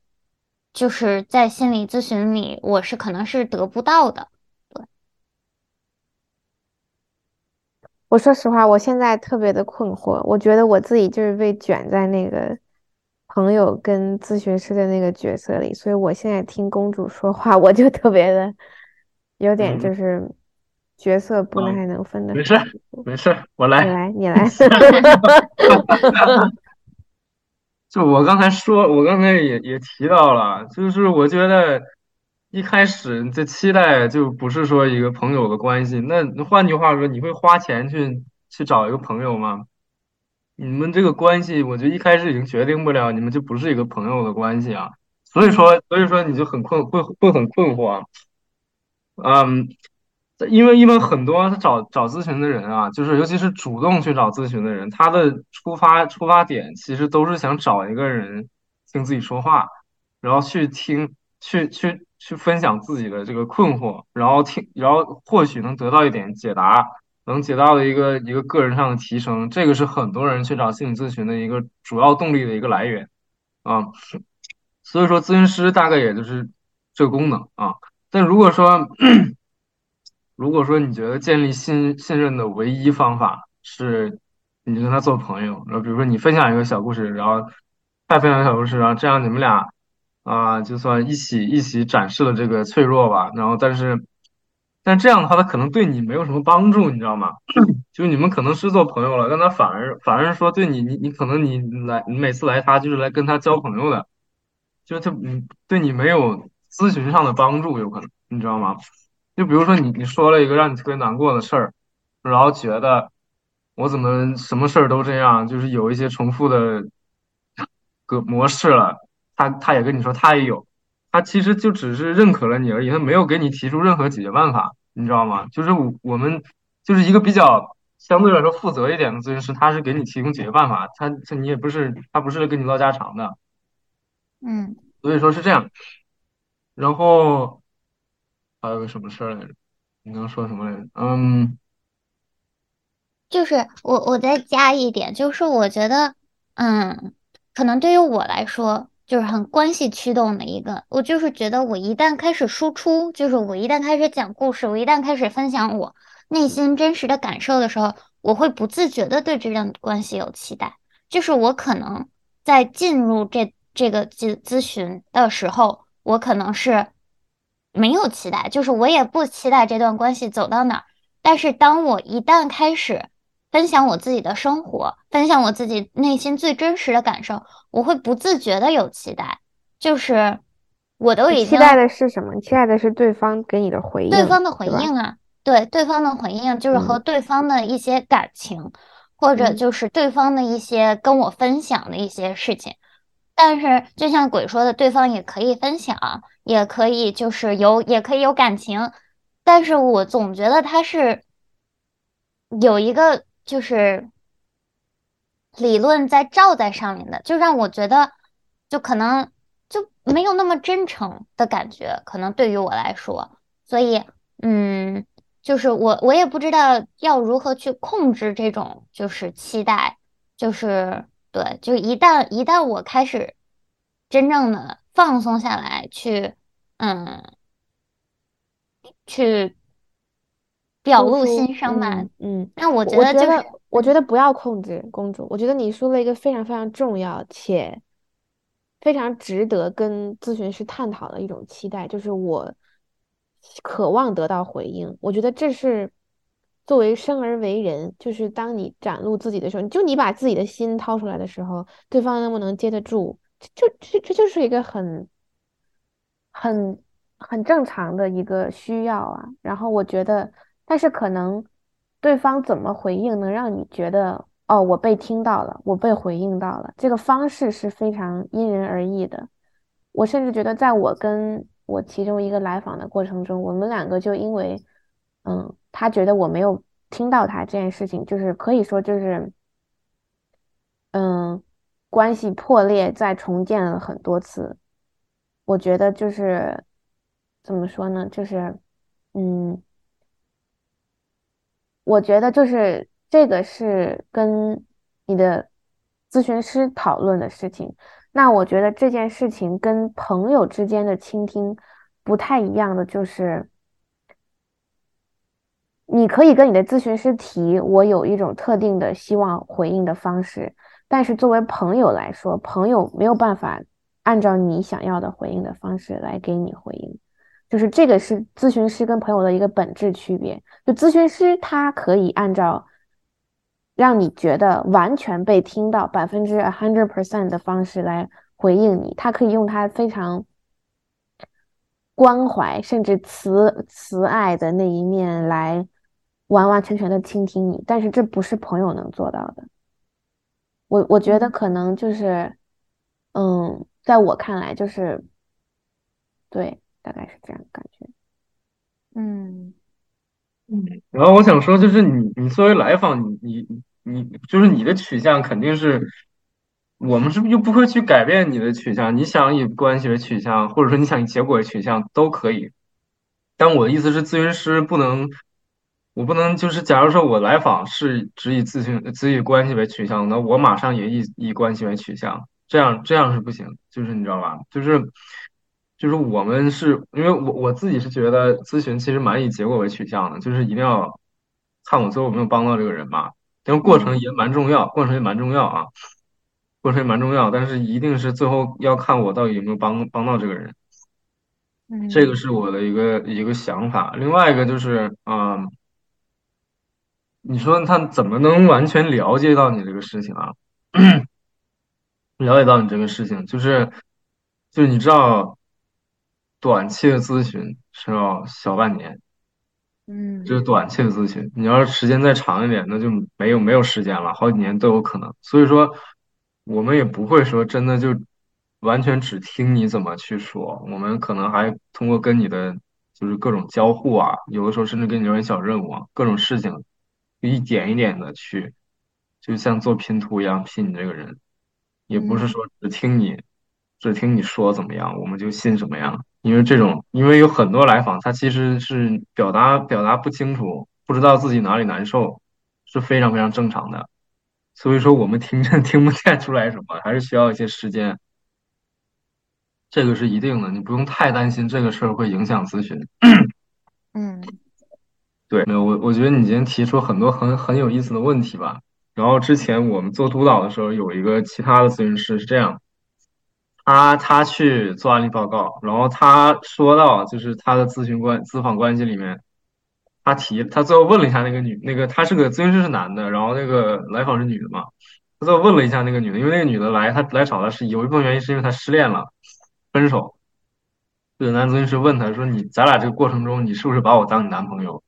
就是在心理咨询里，我是可能是得不到的。对，我说实话，我现在特别的困惑，我觉得我自己就是被卷在那个。朋友跟咨询师的那个角色里，所以我现在听公主说话，我就特别的有点就是角色不太能分的。没事，没事，我来。你来，你来。就我刚才说，我刚才也也提到了，就是我觉得一开始这期待就不是说一个朋友的关系。那换句话说，你会花钱去去找一个朋友吗？你们这个关系，我觉得一开始已经决定不了，你们就不是一个朋友的关系啊。所以说，所以说你就很困，会会很困惑。嗯，因为因为很多他找找咨询的人啊，就是尤其是主动去找咨询的人，他的出发出发点其实都是想找一个人听自己说话，然后去听，去去去分享自己的这个困惑，然后听，然后或许能得到一点解答。能解到的一个一个个人上的提升，这个是很多人去找心理咨询的一个主要动力的一个来源啊。所以说，咨询师大概也就是这个功能啊。但如果说，如果说你觉得建立信信任的唯一方法是你跟他做朋友，然后比如说你分享一个小故事，然后他分享小故事，然后这样你们俩啊，就算一起一起展示了这个脆弱吧。然后，但是。但这样的话，他可能对你没有什么帮助，你知道吗？就你们可能是做朋友了，但他反而反而说对你，你你可能你来，你每次来他就是来跟他交朋友的，就他嗯对你没有咨询上的帮助，有可能，你知道吗？就比如说你你说了一个让你特别难过的事儿，然后觉得我怎么什么事儿都这样，就是有一些重复的个模式了，他他也跟你说他也有。他其实就只是认可了你而已，他没有给你提出任何解决办法，你知道吗？就是我我们就是一个比较相对来说负责一点的咨询师，他是给你提供解决办法，他他你也不是他不是跟你唠家常的，嗯，所以说是这样。然后还有个什么事儿来着？你刚说什么来着？嗯，就是我我再加一点，就是我觉得，嗯，可能对于我来说。就是很关系驱动的一个，我就是觉得我一旦开始输出，就是我一旦开始讲故事，我一旦开始分享我内心真实的感受的时候，我会不自觉的对这段关系有期待。就是我可能在进入这这个咨咨询的时候，我可能是没有期待，就是我也不期待这段关系走到哪儿。但是当我一旦开始，分享我自己的生活，分享我自己内心最真实的感受，我会不自觉的有期待，就是我都已经期待的是什么？期待的是对方给你的回应，对方的回应啊，对，对方的回应就是和对方的一些感情，或者就是对方的一些跟我分享的一些事情。但是就像鬼说的，对方也可以分享，也可以就是有，也可以有感情，但是我总觉得他是有一个。就是理论在照在上面的，就让我觉得，就可能就没有那么真诚的感觉，可能对于我来说，所以，嗯，就是我我也不知道要如何去控制这种就是期待，就是对，就一旦一旦我开始真正的放松下来，去，嗯，去表露心声吧。嗯，那我觉得就是，我觉得不要控制公主。我觉得你说了一个非常非常重要且非常值得跟咨询师探讨的一种期待，就是我渴望得到回应。我觉得这是作为生而为人，就是当你展露自己的时候，就你把自己的心掏出来的时候，对方能不能接得住？就这这就是一个很很很正常的一个需要啊。然后我觉得，但是可能对方怎么回应，能让你觉得哦，我被听到了，我被回应到了。这个方式是非常因人而异的。我甚至觉得，在我跟我其中一个来访的过程中，我们两个就因为，嗯，他觉得我没有听到他这件事情，就是可以说就是，嗯。关系破裂，再重建了很多次。我觉得就是怎么说呢？就是，嗯，我觉得就是这个是跟你的咨询师讨论的事情。那我觉得这件事情跟朋友之间的倾听不太一样的，就是你可以跟你的咨询师提，我有一种特定的希望回应的方式。但是作为朋友来说，朋友没有办法按照你想要的回应的方式来给你回应，就是这个是咨询师跟朋友的一个本质区别。就咨询师他可以按照让你觉得完全被听到百分之 a hundred percent 的方式来回应你，他可以用他非常关怀甚至慈慈爱的那一面来完完全全的倾听你，但是这不是朋友能做到的。我我觉得可能就是，嗯，在我看来就是，对，大概是这样感觉。嗯嗯，然后我想说，就是你你作为来访，你你你就是你的取向肯定是，我们是不是又不会去改变你的取向？你想以关系为取向，或者说你想以结果为取向都可以。但我的意思是，咨询师不能。我不能就是，假如说我来访是只以咨询、只以关系为取向，那我马上也以以关系为取向，这样这样是不行。就是你知道吧？就是就是我们是因为我我自己是觉得咨询其实蛮以结果为取向的，就是一定要看我最后有没有帮到这个人嘛。因为过程也蛮重要，过程也蛮重要啊，过程也蛮重要，但是一定是最后要看我到底有没有帮帮到这个人。这个是我的一个一个想法。另外一个就是，嗯。你说他怎么能完全了解到你这个事情啊？[clears throat] 了解到你这个事情，就是，就是你知道，短期的咨询是要小半年，嗯，就是短期的咨询。你要是时间再长一点，那就没有没有时间了，好几年都有可能。所以说，我们也不会说真的就完全只听你怎么去说，我们可能还通过跟你的就是各种交互啊，有的时候甚至给你留点小任务啊，各种事情。一点一点的去，就像做拼图一样拼你这个人，也不是说只听你，只听你说怎么样，我们就信什么样。因为这种，因为有很多来访，他其实是表达表达不清楚，不知道自己哪里难受，是非常非常正常的。所以说，我们听着 [laughs] 听不见出来什么，还是需要一些时间。这个是一定的，你不用太担心这个事儿会影响咨询。嗯。对，没有我，我觉得你今天提出很多很很有意思的问题吧。然后之前我们做督导的时候，有一个其他的咨询师是这样，他他去做案例报告，然后他说到就是他的咨询关咨访关系里面，他提他最后问了一下那个女那个他是个咨询师是男的，然后那个来访是女的嘛，他最后问了一下那个女的，因为那个女的来他来找他是有一部分原因是因为他失恋了，分手。这个男咨询师问他说：“你咱俩这个过程中，你是不是把我当你男朋友？”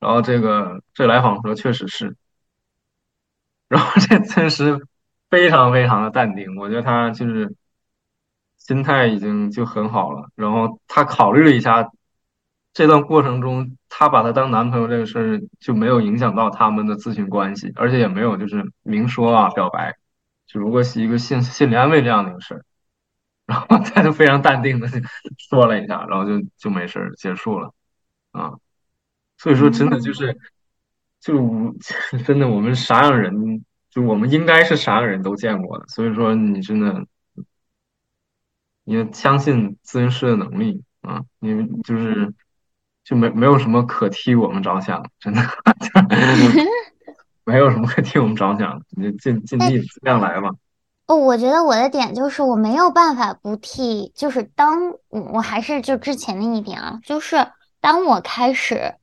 然后这个这来访说确实是，然后这咨询师非常非常的淡定，我觉得他就是心态已经就很好了。然后他考虑了一下，这段过程中他把他当男朋友这个事儿就没有影响到他们的咨询关系，而且也没有就是明说啊表白，只不过是一个心心理安慰这样的一个事儿。然后他就非常淡定的 [laughs] 说了一下，然后就就没事儿结束了，啊。所以说，真的就是，就 [laughs] 真的我们啥样人，就我们应该是啥样人都见过的。所以说，你真的，你要相信咨询师的能力啊！你就是，就没没有什么可替我们着想，真的，没有什么可替我们着想，[laughs] 你就尽尽力尽量来吧。哦，我觉得我的点就是我没有办法不替，就是当我还是就之前那一点啊，就是当我开始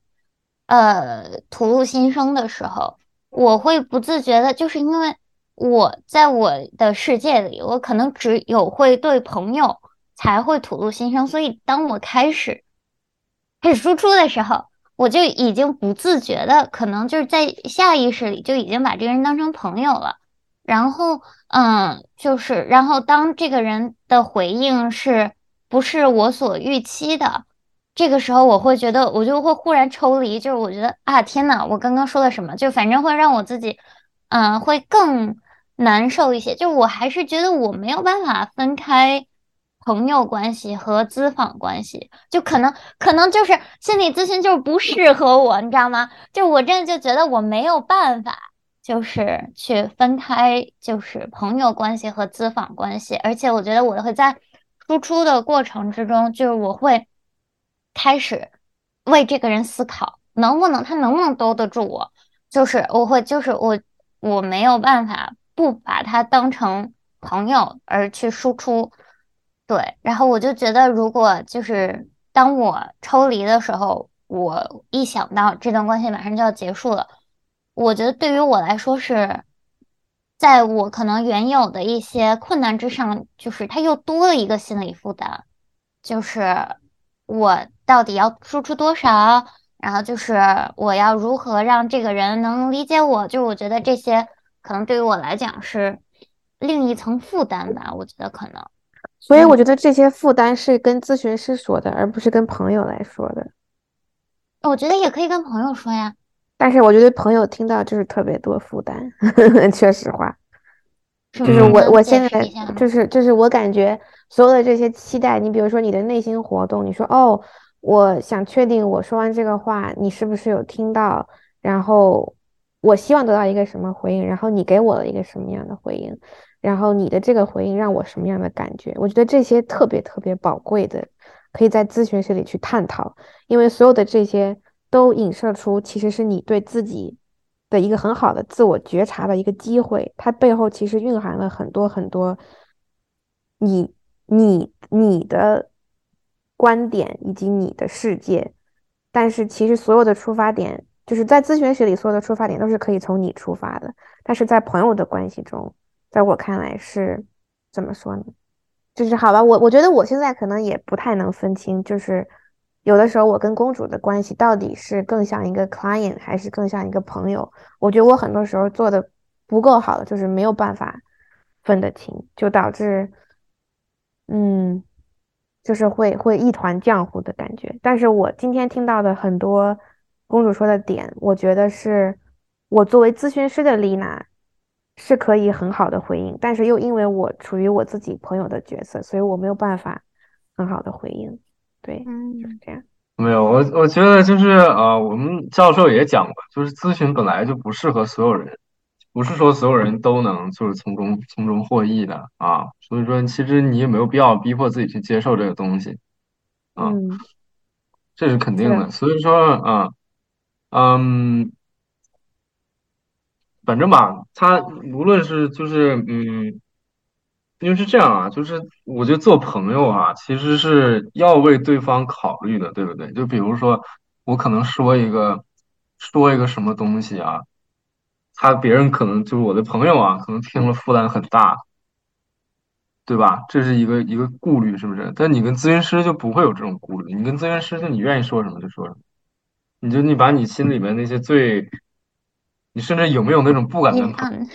呃吐露心声的时候，我会不自觉的，就是因为我在我的世界里，我可能只有会对朋友才会吐露心声，所以当我开始开始输出的时候，我就已经不自觉的，可能就是在下意识里就已经把这个人当成朋友了。然后，嗯，就是，然后当这个人的回应是不是我所预期的，这个时候我会觉得，我就会忽然抽离，就是我觉得啊，天呐，我刚刚说了什么？就反正会让我自己，嗯，会更难受一些。就我还是觉得我没有办法分开朋友关系和资访关系，就可能，可能就是心理咨询就是不适合我，你知道吗？就我真的就觉得我没有办法。就是去分开，就是朋友关系和资访关系，而且我觉得我会在输出的过程之中，就是我会开始为这个人思考，能不能他能不能兜得住我，就是我会就是我我没有办法不把他当成朋友而去输出，对，然后我就觉得如果就是当我抽离的时候，我一想到这段关系马上就要结束了。我觉得对于我来说是，在我可能原有的一些困难之上，就是它又多了一个心理负担，就是我到底要输出多少，然后就是我要如何让这个人能理解我，就我觉得这些可能对于我来讲是另一层负担吧，我觉得可能。所以我觉得这些负担是跟咨询师说的，而不是跟朋友来说的。我觉得也可以跟朋友说呀。但是我觉得朋友听到就是特别多负担，[laughs] 确实话，就是我我现在就是就是我感觉所有的这些期待，你比如说你的内心活动，你说哦，我想确定我说完这个话，你是不是有听到？然后我希望得到一个什么回应？然后你给我了一个什么样的回应？然后你的这个回应让我什么样的感觉？我觉得这些特别特别宝贵的，可以在咨询室里去探讨，因为所有的这些。都影射出，其实是你对自己的一个很好的自我觉察的一个机会。它背后其实蕴含了很多很多你、你、你的观点以及你的世界。但是，其实所有的出发点，就是在咨询室里所有的出发点都是可以从你出发的。但是在朋友的关系中，在我看来是怎么说呢？就是好吧，我我觉得我现在可能也不太能分清，就是。有的时候，我跟公主的关系到底是更像一个 client 还是更像一个朋友？我觉得我很多时候做的不够好，就是没有办法分得清，就导致，嗯，就是会会一团浆糊的感觉。但是我今天听到的很多公主说的点，我觉得是我作为咨询师的丽娜是可以很好的回应，但是又因为我处于我自己朋友的角色，所以我没有办法很好的回应。对，嗯，就是这样。没有，我我觉得就是呃，我们教授也讲过，就是咨询本来就不适合所有人，不是说所有人都能就是从中从中获益的啊。所以说，其实你也没有必要逼迫自己去接受这个东西啊，这是肯定的。所以说，啊，嗯，反正吧，他无论是就是嗯。因为是这样啊，就是我觉得做朋友啊，其实是要为对方考虑的，对不对？就比如说，我可能说一个说一个什么东西啊，他别人可能就是我的朋友啊，可能听了负担很大，对吧？这是一个一个顾虑，是不是？但你跟咨询师就不会有这种顾虑，你跟咨询师就你愿意说什么就说什么，你就你把你心里面那些最，你甚至有没有那种不敢跟朋友，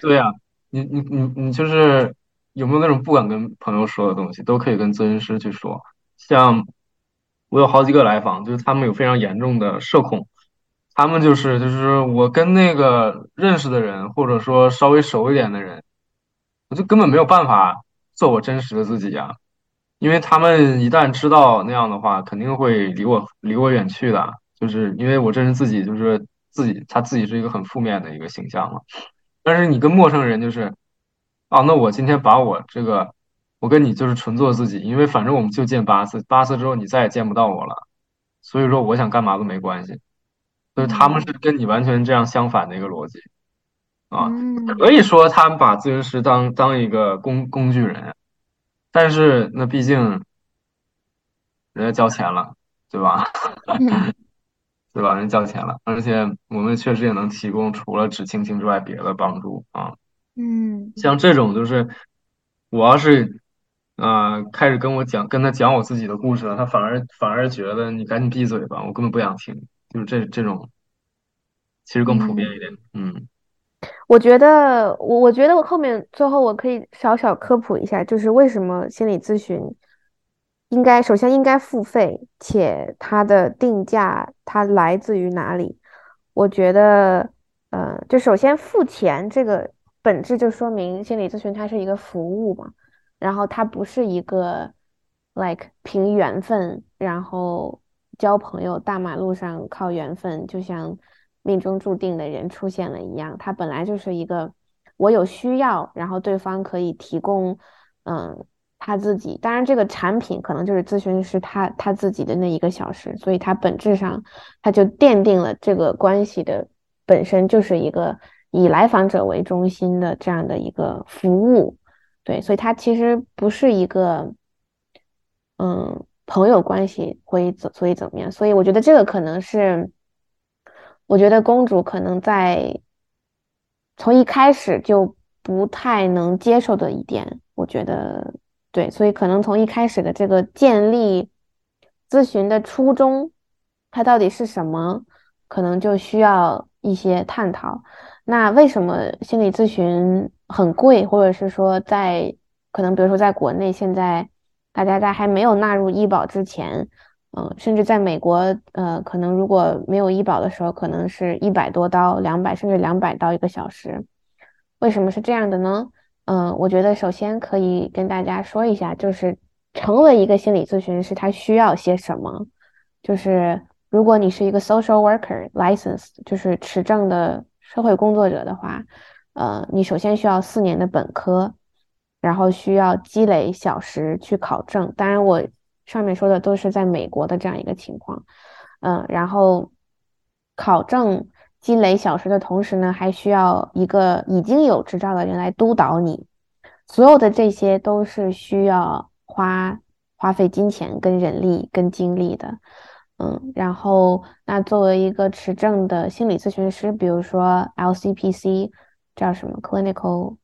对呀。你你你你就是有没有那种不敢跟朋友说的东西，都可以跟咨询师去说。像我有好几个来访，就是他们有非常严重的社恐，他们就是就是我跟那个认识的人，或者说稍微熟一点的人，我就根本没有办法做我真实的自己呀，因为他们一旦知道那样的话，肯定会离我离我远去的，就是因为我真实自己就是自己，他自己是一个很负面的一个形象嘛。但是你跟陌生人就是，啊，那我今天把我这个，我跟你就是纯做自己，因为反正我们就见八次，八次之后你再也见不到我了，所以说我想干嘛都没关系。所以他们是跟你完全这样相反的一个逻辑啊。可以说他们把咨询师当当一个工工具人，但是那毕竟人家交钱了，对吧？[laughs] 对吧？人交钱了，而且我们确实也能提供除了纸青青之外别的帮助啊。嗯，像这种就是，我要是啊开始跟我讲跟他讲我自己的故事了，他反而反而觉得你赶紧闭嘴吧，我根本不想听。就是这这种，其实更普遍一点。嗯，我觉得我我觉得我后面最后我可以小小科普一下，就是为什么心理咨询。应该首先应该付费，且它的定价它来自于哪里？我觉得，呃，就首先付钱这个本质就说明心理咨询它是一个服务嘛，然后它不是一个 like 凭缘分，然后交朋友大马路上靠缘分，就像命中注定的人出现了一样，它本来就是一个我有需要，然后对方可以提供，嗯。他自己，当然这个产品可能就是咨询师他他自己的那一个小时，所以它本质上它就奠定了这个关系的本身就是一个以来访者为中心的这样的一个服务，对，所以它其实不是一个嗯朋友关系会怎所以怎么样，所以我觉得这个可能是我觉得公主可能在从一开始就不太能接受的一点，我觉得。对，所以可能从一开始的这个建立咨询的初衷，它到底是什么，可能就需要一些探讨。那为什么心理咨询很贵，或者是说在可能比如说在国内现在大家在还没有纳入医保之前，嗯，甚至在美国，呃，可能如果没有医保的时候，可能是一百多刀、两百甚至两百刀一个小时，为什么是这样的呢？嗯，我觉得首先可以跟大家说一下，就是成为一个心理咨询师，他需要些什么。就是如果你是一个 social worker license，就是持证的社会工作者的话，呃，你首先需要四年的本科，然后需要积累小时去考证。当然，我上面说的都是在美国的这样一个情况。嗯，然后考证。积累小时的同时呢，还需要一个已经有执照的人来督导你。所有的这些都是需要花花费金钱、跟人力、跟精力的。嗯，然后那作为一个持证的心理咨询师，比如说 LCPC 叫什么 Clinical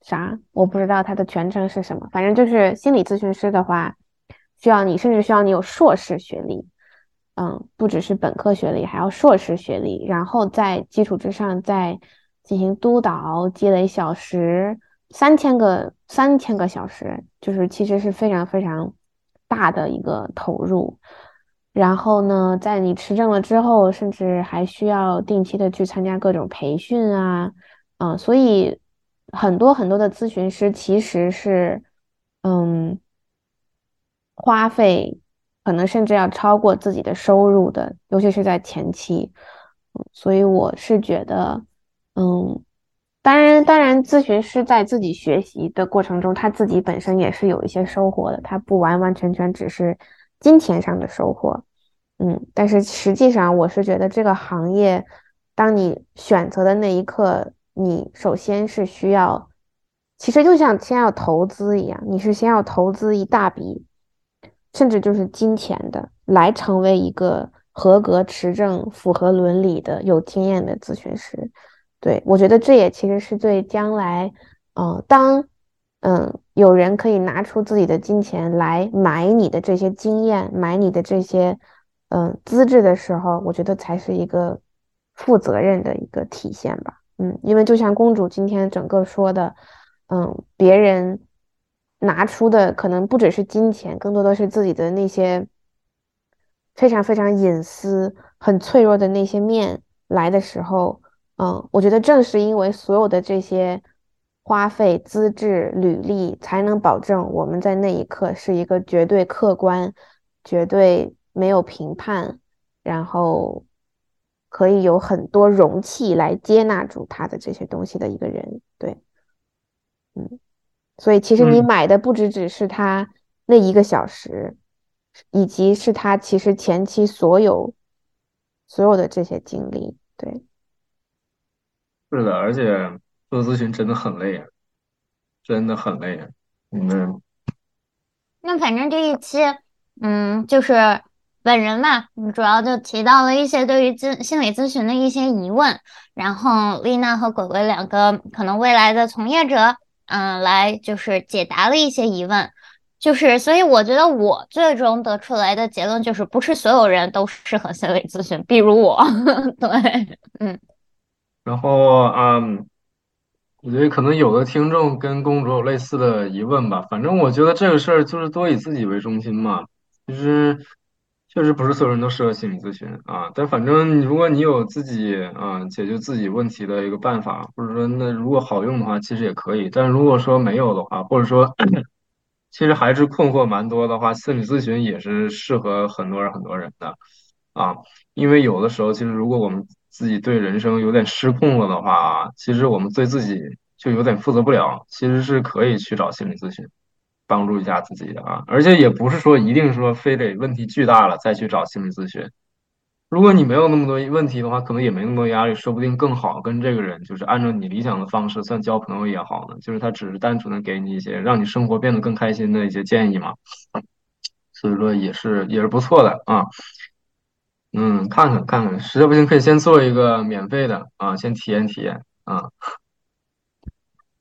啥，我不知道它的全称是什么，反正就是心理咨询师的话，需要你甚至需要你有硕士学历。嗯，不只是本科学历，还要硕士学历，然后在基础之上再进行督导，积累小时三千个三千个小时，就是其实是非常非常大的一个投入。然后呢，在你持证了之后，甚至还需要定期的去参加各种培训啊，嗯，所以很多很多的咨询师其实是嗯花费。可能甚至要超过自己的收入的，尤其是在前期，所以我是觉得，嗯，当然，当然，咨询师在自己学习的过程中，他自己本身也是有一些收获的，他不完完全全只是金钱上的收获，嗯，但是实际上，我是觉得这个行业，当你选择的那一刻，你首先是需要，其实就像先要投资一样，你是先要投资一大笔。甚至就是金钱的，来成为一个合格持证、符合伦理的、有经验的咨询师。对我觉得这也其实是对将来，嗯，当嗯有人可以拿出自己的金钱来买你的这些经验、买你的这些嗯资质的时候，我觉得才是一个负责任的一个体现吧。嗯，因为就像公主今天整个说的，嗯，别人。拿出的可能不只是金钱，更多的是自己的那些非常非常隐私、很脆弱的那些面来的时候，嗯，我觉得正是因为所有的这些花费、资质、履历，才能保证我们在那一刻是一个绝对客观、绝对没有评判，然后可以有很多容器来接纳住他的这些东西的一个人。对，嗯。所以，其实你买的不只只是他那一个小时，以及是他其实前期所有所有的这些经历，对，是的，而且做咨询真的很累啊，真的很累啊，你们。那反正这一期，嗯，就是本人嘛，主要就提到了一些对于咨心理咨询的一些疑问，然后丽娜和鬼鬼两个可能未来的从业者，嗯，来就是解答了一些疑问，就是所以我觉得我最终得出来的结论就是，不是所有人都适合心理咨询，比如我，[laughs] 对，嗯，然后嗯。我觉得可能有的听众跟公主有类似的疑问吧。反正我觉得这个事儿就是多以自己为中心嘛。其实确实不是所有人都适合心理咨询啊。但反正如果你有自己啊解决自己问题的一个办法，或者说那如果好用的话，其实也可以。但如果说没有的话，或者说 [clears throat] 其实还是困惑蛮多的话，心理咨询也是适合很多人很多人的啊。因为有的时候，其实如果我们自己对人生有点失控了的话啊，其实我们对自己就有点负责不了，其实是可以去找心理咨询，帮助一下自己的啊。而且也不是说一定说非得问题巨大了再去找心理咨询。如果你没有那么多问题的话，可能也没那么多压力，说不定更好跟这个人就是按照你理想的方式，算交朋友也好呢。就是他只是单纯的给你一些让你生活变得更开心的一些建议嘛，所以说也是也是不错的啊。嗯，看看看看，实在不行可以先做一个免费的啊，先体验体验啊。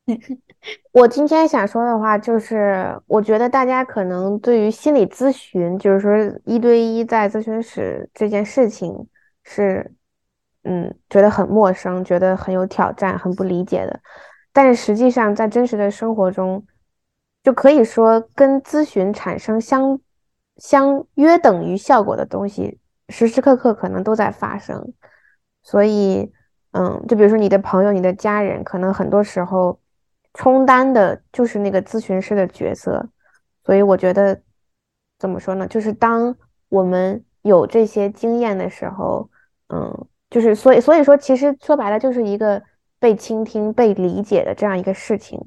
[laughs] 我今天想说的话就是，我觉得大家可能对于心理咨询，就是说一对一在咨询室这件事情是，嗯，觉得很陌生，觉得很有挑战，很不理解的。但是实际上在真实的生活中，就可以说跟咨询产生相相约等于效果的东西。时时刻刻可能都在发生，所以，嗯，就比如说你的朋友、你的家人，可能很多时候充当的就是那个咨询师的角色。所以我觉得，怎么说呢？就是当我们有这些经验的时候，嗯，就是所以，所以说，其实说白了，就是一个被倾听、被理解的这样一个事情。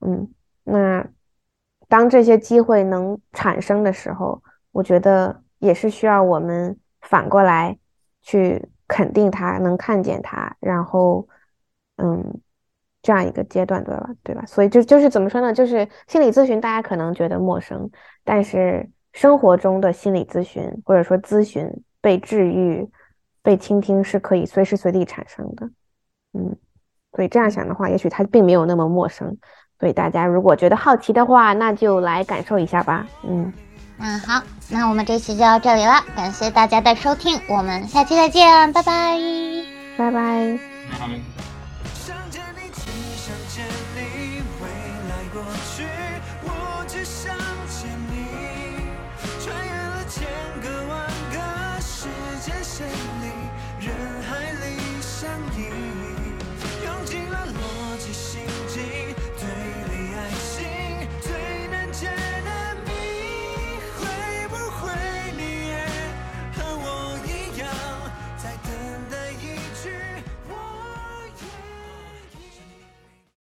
嗯，那当这些机会能产生的时候，我觉得也是需要我们。反过来去肯定他，能看见他，然后，嗯，这样一个阶段，对吧？对吧？所以就就是怎么说呢？就是心理咨询，大家可能觉得陌生，但是生活中的心理咨询或者说咨询被治愈、被倾听是可以随时随地产生的。嗯，所以这样想的话，也许它并没有那么陌生。所以大家如果觉得好奇的话，那就来感受一下吧。嗯。嗯，好，那我们这期就到这里了，感谢大家的收听，我们下期再见，拜拜，拜拜。